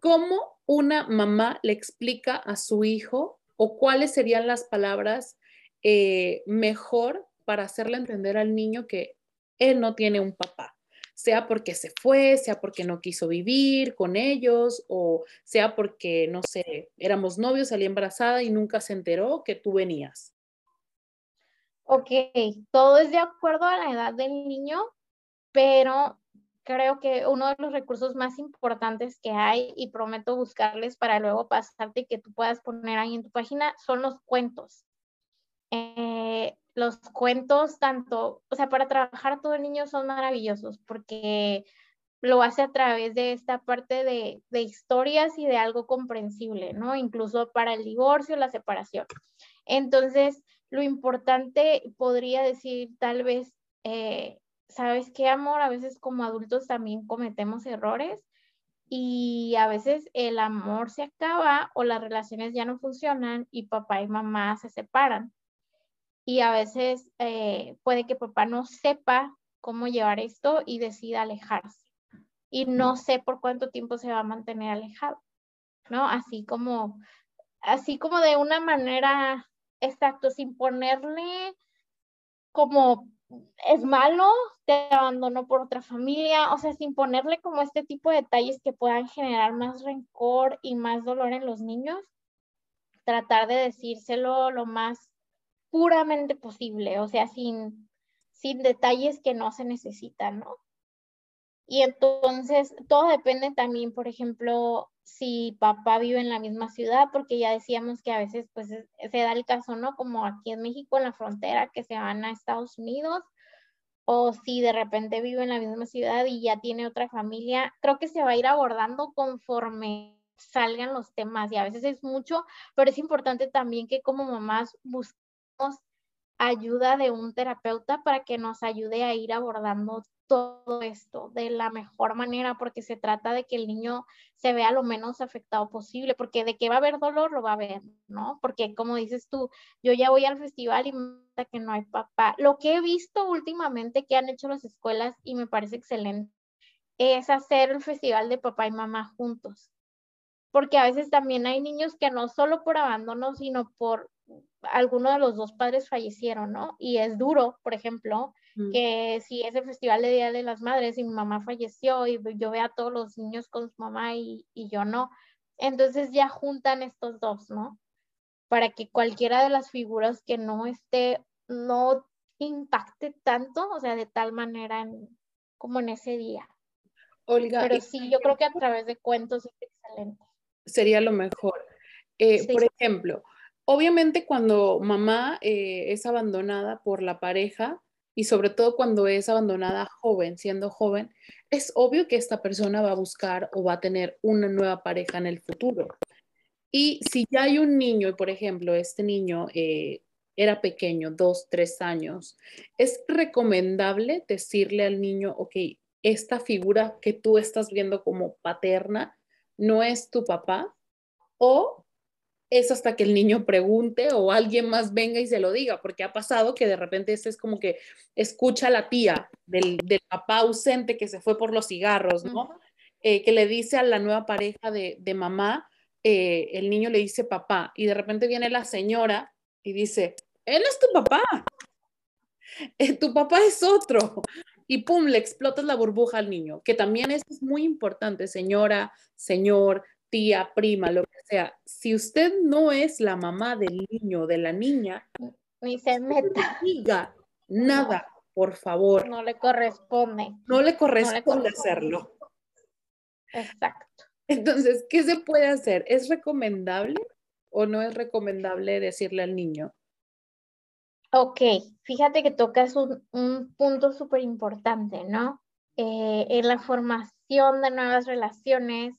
¿Cómo una mamá le explica a su hijo o cuáles serían las palabras eh, mejor para hacerle entender al niño que él no tiene un papá? Sea porque se fue, sea porque no quiso vivir con ellos, o sea porque, no sé, éramos novios, salí embarazada y nunca se enteró que tú venías. Ok, todo es de acuerdo a la edad del niño, pero creo que uno de los recursos más importantes que hay y prometo buscarles para luego pasarte y que tú puedas poner ahí en tu página son los cuentos. Eh, los cuentos, tanto, o sea, para trabajar todo el niño son maravillosos porque lo hace a través de esta parte de, de, historias y de algo comprensible, ¿no? Incluso para el divorcio, la separación. Entonces, lo importante podría decir tal vez eh, ¿sabes qué, amor? A veces como adultos también cometemos errores y a veces el amor se acaba o las relaciones ya no funcionan y papá y mamá se separan. Y a veces eh, puede que papá no sepa cómo llevar esto y decida alejarse. Y no sé por cuánto tiempo se va a mantener alejado, ¿no? Así como, así como de una manera, exacto, sin ponerle como es malo, te abandonó por otra familia, o sea, sin ponerle como este tipo de detalles que puedan generar más rencor y más dolor en los niños, tratar de decírselo lo más puramente posible, o sea, sin, sin detalles que no se necesitan, ¿no? Y entonces todo depende también, por ejemplo, si papá vive en la misma ciudad, porque ya decíamos que a veces pues se da el caso, ¿no? Como aquí en México, en la frontera, que se van a Estados Unidos, o si de repente vive en la misma ciudad y ya tiene otra familia, creo que se va a ir abordando conforme salgan los temas y a veces es mucho, pero es importante también que como mamás busquemos ayuda de un terapeuta para que nos ayude a ir abordando todo esto de la mejor manera, porque se trata de que el niño se vea lo menos afectado posible, porque de que va a haber dolor, lo va a ver, ¿no? Porque como dices tú, yo ya voy al festival y me que no hay papá. Lo que he visto últimamente que han hecho las escuelas y me parece excelente es hacer el festival de papá y mamá juntos. Porque a veces también hay niños que no solo por abandono, sino por alguno de los dos padres fallecieron, ¿no? Y es duro, por ejemplo, Mm. que si es el festival de Día de las Madres y mi mamá falleció y yo veo a todos los niños con su mamá y, y yo no, entonces ya juntan estos dos, ¿no? Para que cualquiera de las figuras que no esté, no impacte tanto, o sea, de tal manera como en ese día. Olga. Pero sí, yo creo que a través de cuentos es excelente. Sería lo mejor. Eh, por ejemplo, obviamente cuando mamá eh, es abandonada por la pareja, y sobre todo cuando es abandonada joven, siendo joven, es obvio que esta persona va a buscar o va a tener una nueva pareja en el futuro. Y si ya hay un niño, por ejemplo, este niño eh, era pequeño, dos, tres años, es recomendable decirle al niño, ok, esta figura que tú estás viendo como paterna no es tu papá, o es hasta que el niño pregunte o alguien más venga y se lo diga, porque ha pasado que de repente este es como que escucha a la tía del, papá ausente que se fue por los cigarros, ¿no? Eh, que le dice a la nueva pareja de, mamá, eh, el niño le dice papá, y de repente viene la señora y dice, él es tu papá, eh, tu papá es otro. Y pum, le explotas la burbuja al niño, que también es muy importante, señora, señor, tía, prima, lo que sea, si usted no es la mamá del niño o de la niña, ni se meta. Diga nada, por favor. No le corresponde. No le corresponde, hacerlo. Exacto. Entonces, ¿qué se puede hacer? ¿Es recomendable o no es recomendable decirle al niño? Ok, fíjate que tocas un, un punto súper importante, ¿no? Eh, en la formación de nuevas relaciones,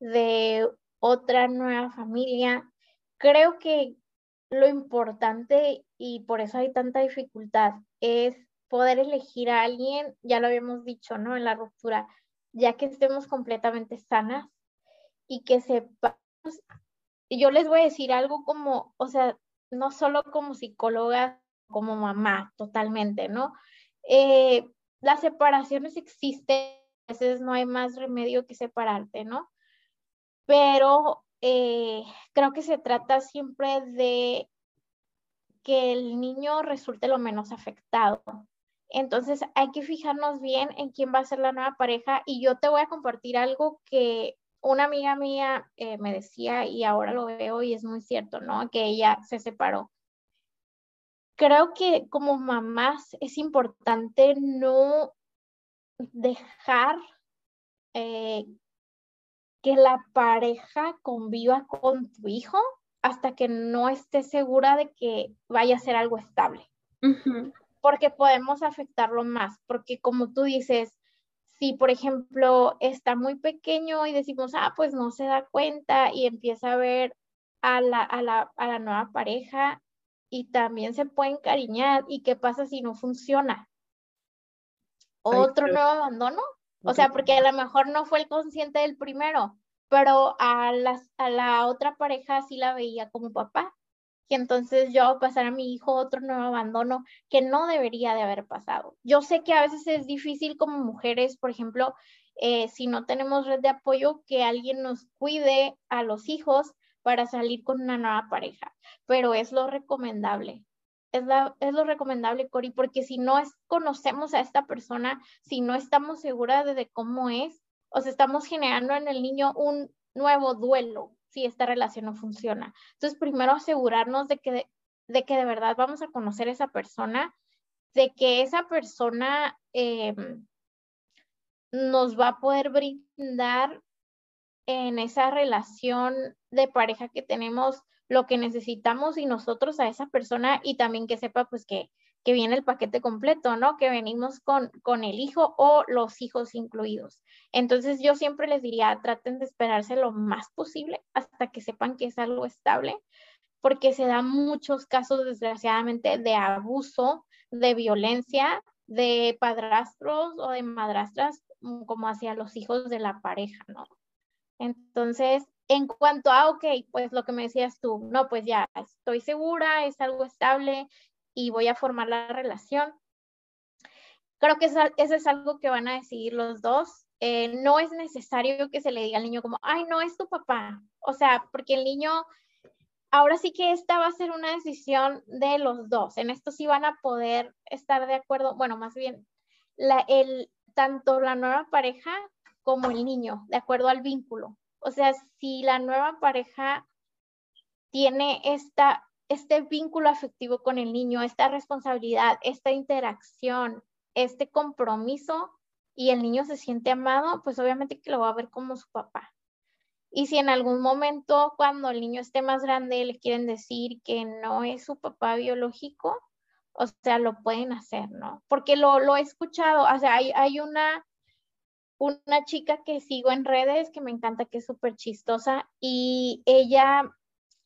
de otra nueva familia. Creo que lo importante y por eso hay tanta dificultad es poder elegir a alguien, ya lo habíamos dicho, ¿no? En la ruptura, ya que estemos completamente sanas y que sepamos, yo les voy a decir algo como, o sea, no solo como psicóloga, como mamá, totalmente, ¿no? Eh, las separaciones existen, a veces no hay más remedio que separarte, ¿no? Pero eh, creo que se trata siempre de que el niño resulte lo menos afectado. Entonces hay que fijarnos bien en quién va a ser la nueva pareja y yo te voy a compartir algo que una amiga mía eh, me decía y ahora lo veo y es muy cierto, ¿no? Que ella se separó. Creo que como mamás es importante no dejar eh, que la pareja conviva con tu hijo hasta que no esté segura de que vaya a ser algo estable. Porque podemos afectarlo más, porque como tú dices, si por ejemplo está muy pequeño y decimos, ah, pues no se da cuenta y empieza a ver a la, a la, a la nueva pareja y también se puede encariñar, ¿y qué pasa si no funciona? ¿Otro nuevo abandono? O sea, porque a lo mejor no fue el consciente del primero, pero a, las, a la otra pareja sí la veía como papá. Y entonces yo pasar a mi hijo otro nuevo abandono que no debería de haber pasado. Yo sé que a veces es difícil como mujeres, por ejemplo, eh, si no tenemos red de apoyo, que alguien nos cuide a los hijos para salir con una nueva pareja, pero es lo recomendable. Es, lo recomendable, Cori, porque si no es, conocemos a esta persona, si no estamos seguras de cómo es, o sea, estamos generando en el niño un nuevo duelo si esta relación no funciona. Entonces, primero asegurarnos de que de, que de verdad vamos a conocer a esa persona, de que esa persona em, nos va a poder brindar en esa relación de pareja que tenemos lo que necesitamos y nosotros a esa persona y también que sepa pues que que viene el paquete completo, ¿no? Que venimos con, con el hijo o los hijos incluidos. Entonces yo siempre les diría, traten de esperarse lo más posible hasta que sepan que es algo estable, porque se dan muchos casos, desgraciadamente, de abuso, de violencia, de padrastros o de madrastras mm, como hacia los hijos de la pareja, ¿no? Entonces, en cuanto a, ok, pues lo que me decías tú, no, pues ya estoy segura, es algo estable, y voy a formar la relación. Creo que eso, es algo que van a decidir los dos. Eh, no es necesario que se le diga al niño como, ay, no es tu papá. O sea, porque el niño, ahora sí que esta va a ser una decisión de los dos. En esto sí van a poder estar de acuerdo, bueno, más bien, tanto la nueva pareja como el niño, de acuerdo al vínculo. O sea, si la nueva pareja tiene esta este vínculo afectivo con el niño, esta responsabilidad, esta interacción, este compromiso y el niño se siente amado, pues obviamente que lo va a ver como su papá. Y si en algún momento cuando el niño esté más grande le quieren decir que no es su papá biológico, o sea, lo pueden hacer, ¿no? Porque lo, lo he escuchado, o sea, hay, hay una, una chica que sigo en redes que me encanta, que es súper chistosa, y ella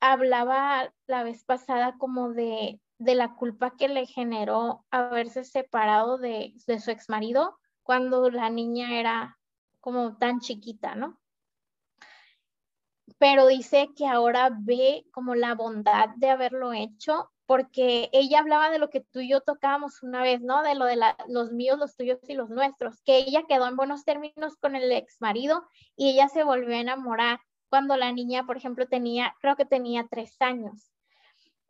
hablaba la vez pasada como de, la culpa que le generó haberse separado de, de su ex marido cuando la niña era como tan chiquita, ¿no? Pero dice que ahora ve como la bondad de haberlo hecho porque ella hablaba de lo que tú y yo tocábamos una vez, ¿no? De lo de los míos, los tuyos y los nuestros, que ella quedó en buenos términos con el ex marido y ella se volvió a enamorar cuando la niña, por ejemplo, tenía, creo que tenía tres años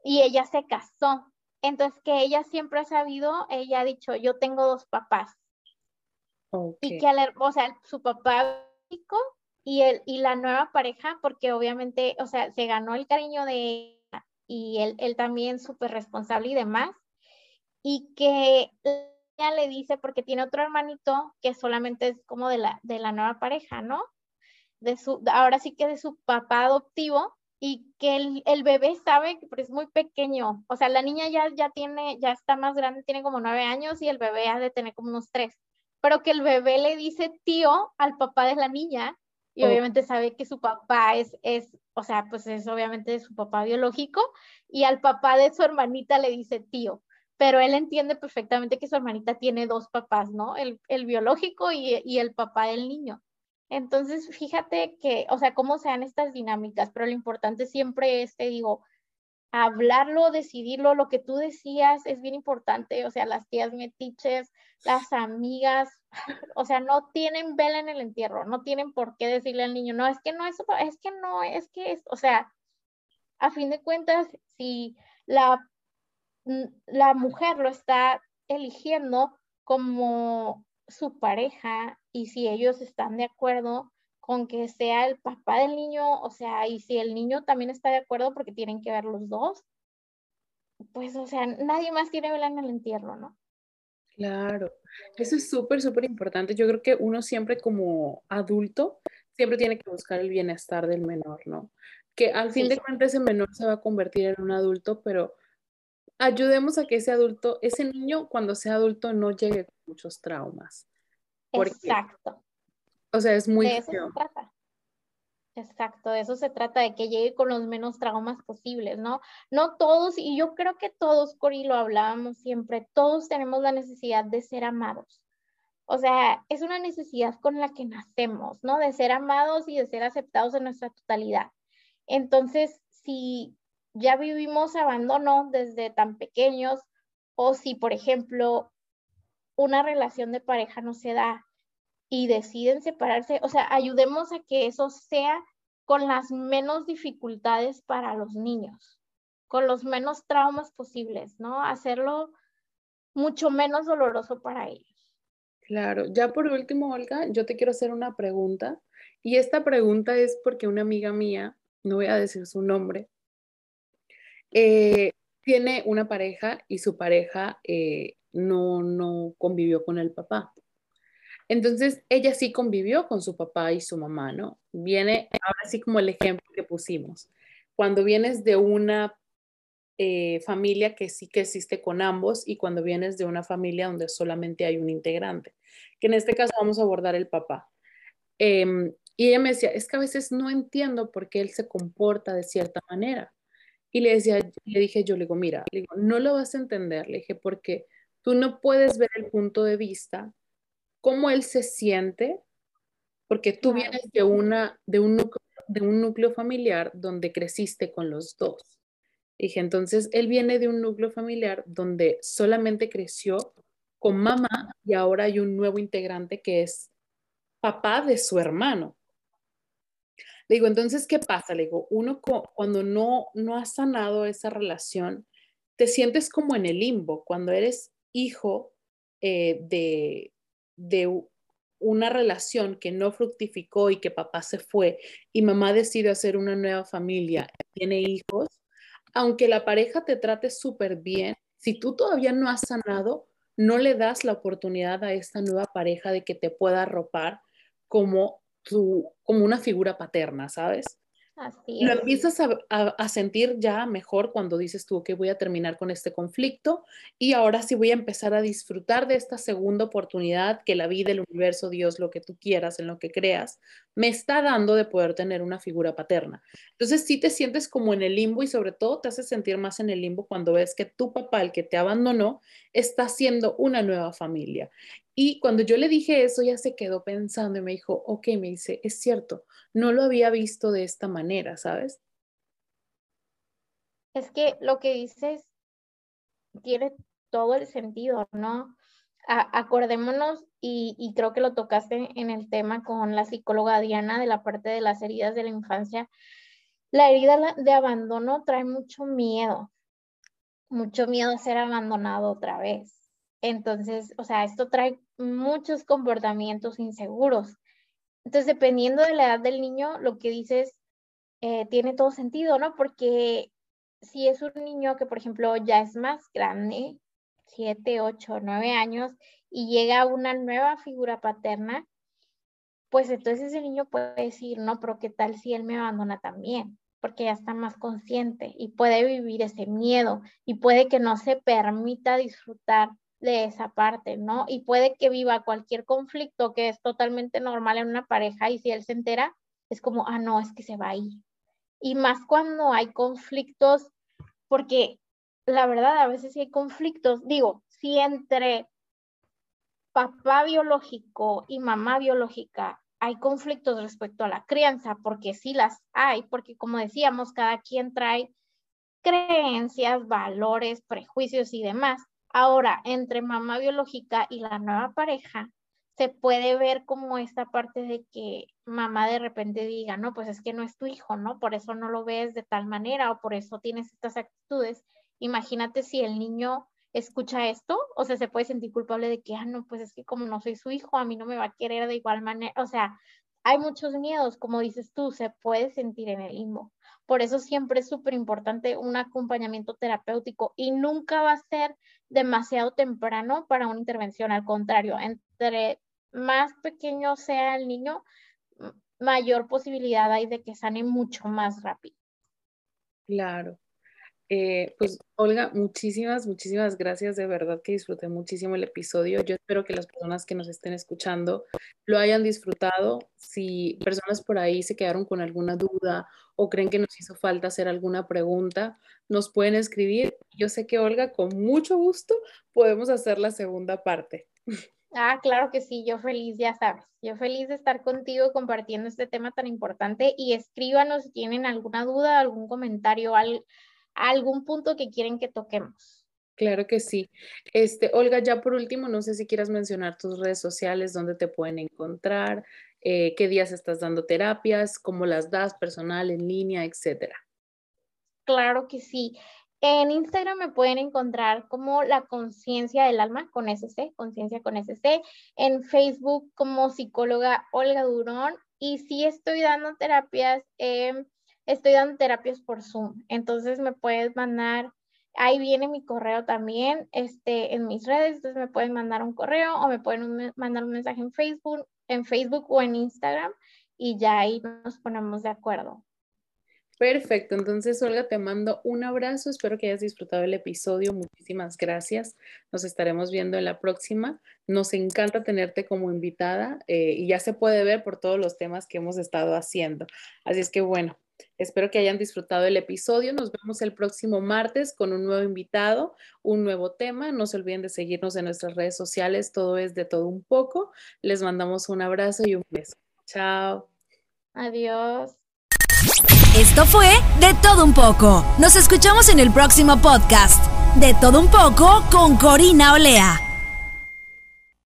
y ella se casó. Entonces, que ella siempre ha sabido, ella ha dicho, yo tengo dos papás. Y que, o sea, su papá y, el, y la nueva pareja, porque obviamente, o sea, se ganó el cariño de y él, él también súper responsable y demás. Y que ella le dice, porque tiene otro hermanito que solamente es como de la, de la nueva pareja, ¿no? de su, ahora sí que de su papá adoptivo y que el, bebé sabe que es muy pequeño, o sea, la niña ya, ya tiene, ya está más grande, tiene como nueve años y el bebé ha de tener como unos tres, pero que el bebé le dice tío al papá de la niña y obviamente sabe que su papá es, es, o sea, pues es obviamente su papá biológico y al papá de su hermanita le dice tío, pero él entiende perfectamente que su hermanita tiene dos papás, ¿no? El, el biológico y, y, el papá del niño. Entonces, fíjate que, o sea, cómo sean estas dinámicas, pero lo importante siempre es, te digo, hablarlo, decidirlo, lo que tú decías es bien importante, o sea, las tías metiches, las amigas, o sea, no tienen vela en el entierro, no tienen por qué decirle al niño, no, es que no es, es que no, es que es, o sea, a fin de cuentas, si la, la mujer lo está eligiendo como su pareja y si ellos están de acuerdo, con que sea el papá del niño, o sea, y si el niño también está de acuerdo porque tienen que ver los dos, pues, o sea, nadie más tiene vela en el entierro, ¿no? Claro, eso es súper, súper importante. Yo creo que uno siempre como adulto, siempre tiene que buscar el bienestar del menor, ¿no? Que al fin de cuentas ese menor se va a convertir en un adulto, pero ayudemos a que ese adulto, ese niño cuando sea adulto no llegue con muchos traumas. Exacto. O sea, es muy de eso se trata. Exacto, de eso se trata, de que llegue con los menos traumas posibles, ¿no? No todos, y yo creo que todos, Cori, lo hablábamos siempre, todos tenemos la necesidad de ser amados. O sea, es una necesidad con la que nacemos, ¿no? De ser amados y de ser aceptados en nuestra totalidad. Entonces, si ya vivimos abandono desde tan pequeños, o si, por ejemplo, una relación de pareja no se da y deciden separarse, o sea, ayudemos a que eso sea con las menos dificultades para los niños, con los menos traumas posibles, ¿no? Hacerlo mucho menos doloroso para ellos. Claro, ya por último, Olga, yo te quiero hacer una pregunta y esta pregunta es porque una amiga mía, no voy a decir su nombre, eh, tiene una pareja y su pareja eh, no, no convivió con el papá. Entonces, ella sí convivió con su papá y su mamá, ¿no? Viene, ahora sí como el ejemplo que pusimos, cuando vienes de una eh, familia que sí que existe con ambos y cuando vienes de una familia donde solamente hay un integrante, que en este caso vamos a abordar el papá. Em, y ella me decía, es que a veces no entiendo por qué él se comporta de cierta manera. Y le decía, le dije, yo le digo, mira, no lo vas a entender, le dije, porque tú no puedes ver el punto de vista cómo él se siente, porque tú vienes de, una, de, un núcleo, de un núcleo familiar donde creciste con los dos. Dije, entonces él viene de un núcleo familiar donde solamente creció con mamá y ahora hay un nuevo integrante que es papá de su hermano. Le digo, entonces, ¿qué pasa? Le digo, uno cuando no, no ha sanado esa relación, te sientes como en el limbo, cuando eres hijo eh, de, de una relación que no fructificó y que papá se fue y mamá decide hacer una nueva familia, tiene hijos, aunque la pareja te trate súper bien, si tú todavía no has sanado, no le das la oportunidad a esta nueva pareja de que te pueda arropar como, tu, como una figura paterna, ¿sabes? Lo empiezas a, sentir ya mejor cuando dices tú, que voy a terminar con este conflicto y ahora sí voy a empezar a disfrutar de esta segunda oportunidad que la vida, el universo, Dios, lo que tú quieras, en lo que creas, me está dando de poder tener una figura paterna. Entonces sí te sientes como en el limbo y sobre todo te hace sentir más en el limbo cuando ves que tu papá, el que te abandonó, está haciendo una nueva familia. Y cuando yo le dije eso, ya se quedó pensando y me dijo, ok, me dice, es cierto, no lo había visto de esta manera, ¿sabes? Es que lo que dices tiene todo el sentido, ¿no? acordémonos, y, y, creo que lo tocaste en el tema con la psicóloga Diana de la parte de las heridas de la infancia. La herida de abandono trae mucho miedo, mucho miedo a ser abandonado otra vez. Entonces, o sea, esto trae muchos comportamientos inseguros. Entonces, dependiendo de la edad del niño, lo que dices eh, tiene todo sentido, ¿no? Porque si es un niño que, por ejemplo, ya es más grande, siete, ocho, nueve años, y llega una nueva figura paterna, pues entonces ese niño puede decir, no, pero ¿qué tal si él me abandona también? Porque ya está más consciente y puede vivir ese miedo y puede que no se permita disfrutar de esa parte, ¿no? Y puede que viva cualquier conflicto que es totalmente normal en una pareja y si él se entera, es como, ah, no, es que se va ahí. Y más cuando hay conflictos, porque la verdad, a veces sí hay conflictos, digo, si entre papá biológico y mamá biológica hay conflictos respecto a la crianza, porque sí las hay, porque como decíamos, cada quien trae creencias, valores, prejuicios y demás. Ahora, entre mamá biológica y la nueva pareja, se puede ver como esta parte de que mamá de repente diga, no, pues es que no es tu hijo, ¿no? Por eso no lo ves de tal manera o por eso tienes estas actitudes. Imagínate si el niño escucha esto, o sea, se puede sentir culpable de que, ah, no, pues es que como no soy su hijo, a mí no me va a querer de igual manera, o sea, hay muchos miedos, como dices tú, se puede sentir en el limbo. Por eso siempre es súper importante un acompañamiento terapéutico y nunca va a ser demasiado temprano para una intervención. Al contrario, entre más pequeño sea el niño, mayor posibilidad hay de que sane mucho más rápido. Claro. Eh, pues Olga, muchísimas, muchísimas gracias. De verdad que disfruté muchísimo el episodio. Yo espero que las personas que nos estén escuchando lo hayan disfrutado. Si personas por ahí se quedaron con alguna duda o creen que nos hizo falta hacer alguna pregunta, nos pueden escribir. Yo sé que Olga, con mucho gusto, podemos hacer la segunda parte. Ah, claro que sí, yo feliz, ya sabes, yo feliz de estar contigo compartiendo este tema tan importante y escríbanos si tienen alguna duda, algún comentario, algo algún punto que quieren que toquemos. Claro que sí. Este, Olga, ya por último, no sé si quieras mencionar tus redes sociales, dónde te pueden encontrar, eh, qué días estás dando terapias, cómo las das, personal, en línea, etcétera. Claro que sí. En Instagram me pueden encontrar como la conciencia del alma con SC, conciencia con SC. En Facebook como psicóloga Olga Durón. Y sí estoy dando terapias en estoy dando terapias por Zoom. Entonces me puedes mandar, ahí viene mi correo también, este, en mis redes, entonces me pueden mandar un correo o me pueden mandar un mensaje en Facebook, en Facebook o en Instagram y ya ahí nos ponemos de acuerdo. Perfecto, entonces Olga, te mando un abrazo, espero que hayas disfrutado el episodio, muchísimas gracias, nos estaremos viendo en la próxima, nos encanta tenerte como invitada eh, y ya se puede ver por todos los temas que hemos estado haciendo, así es que bueno, Espero que hayan disfrutado el episodio. Nos vemos el próximo martes con un nuevo invitado, un nuevo tema. No se olviden de seguirnos en nuestras redes sociales. Todo es de todo un poco. Les mandamos un abrazo y un beso. Chao. Adiós. Esto fue De todo un poco. Nos escuchamos en el próximo podcast. De todo un poco con Corina Olea.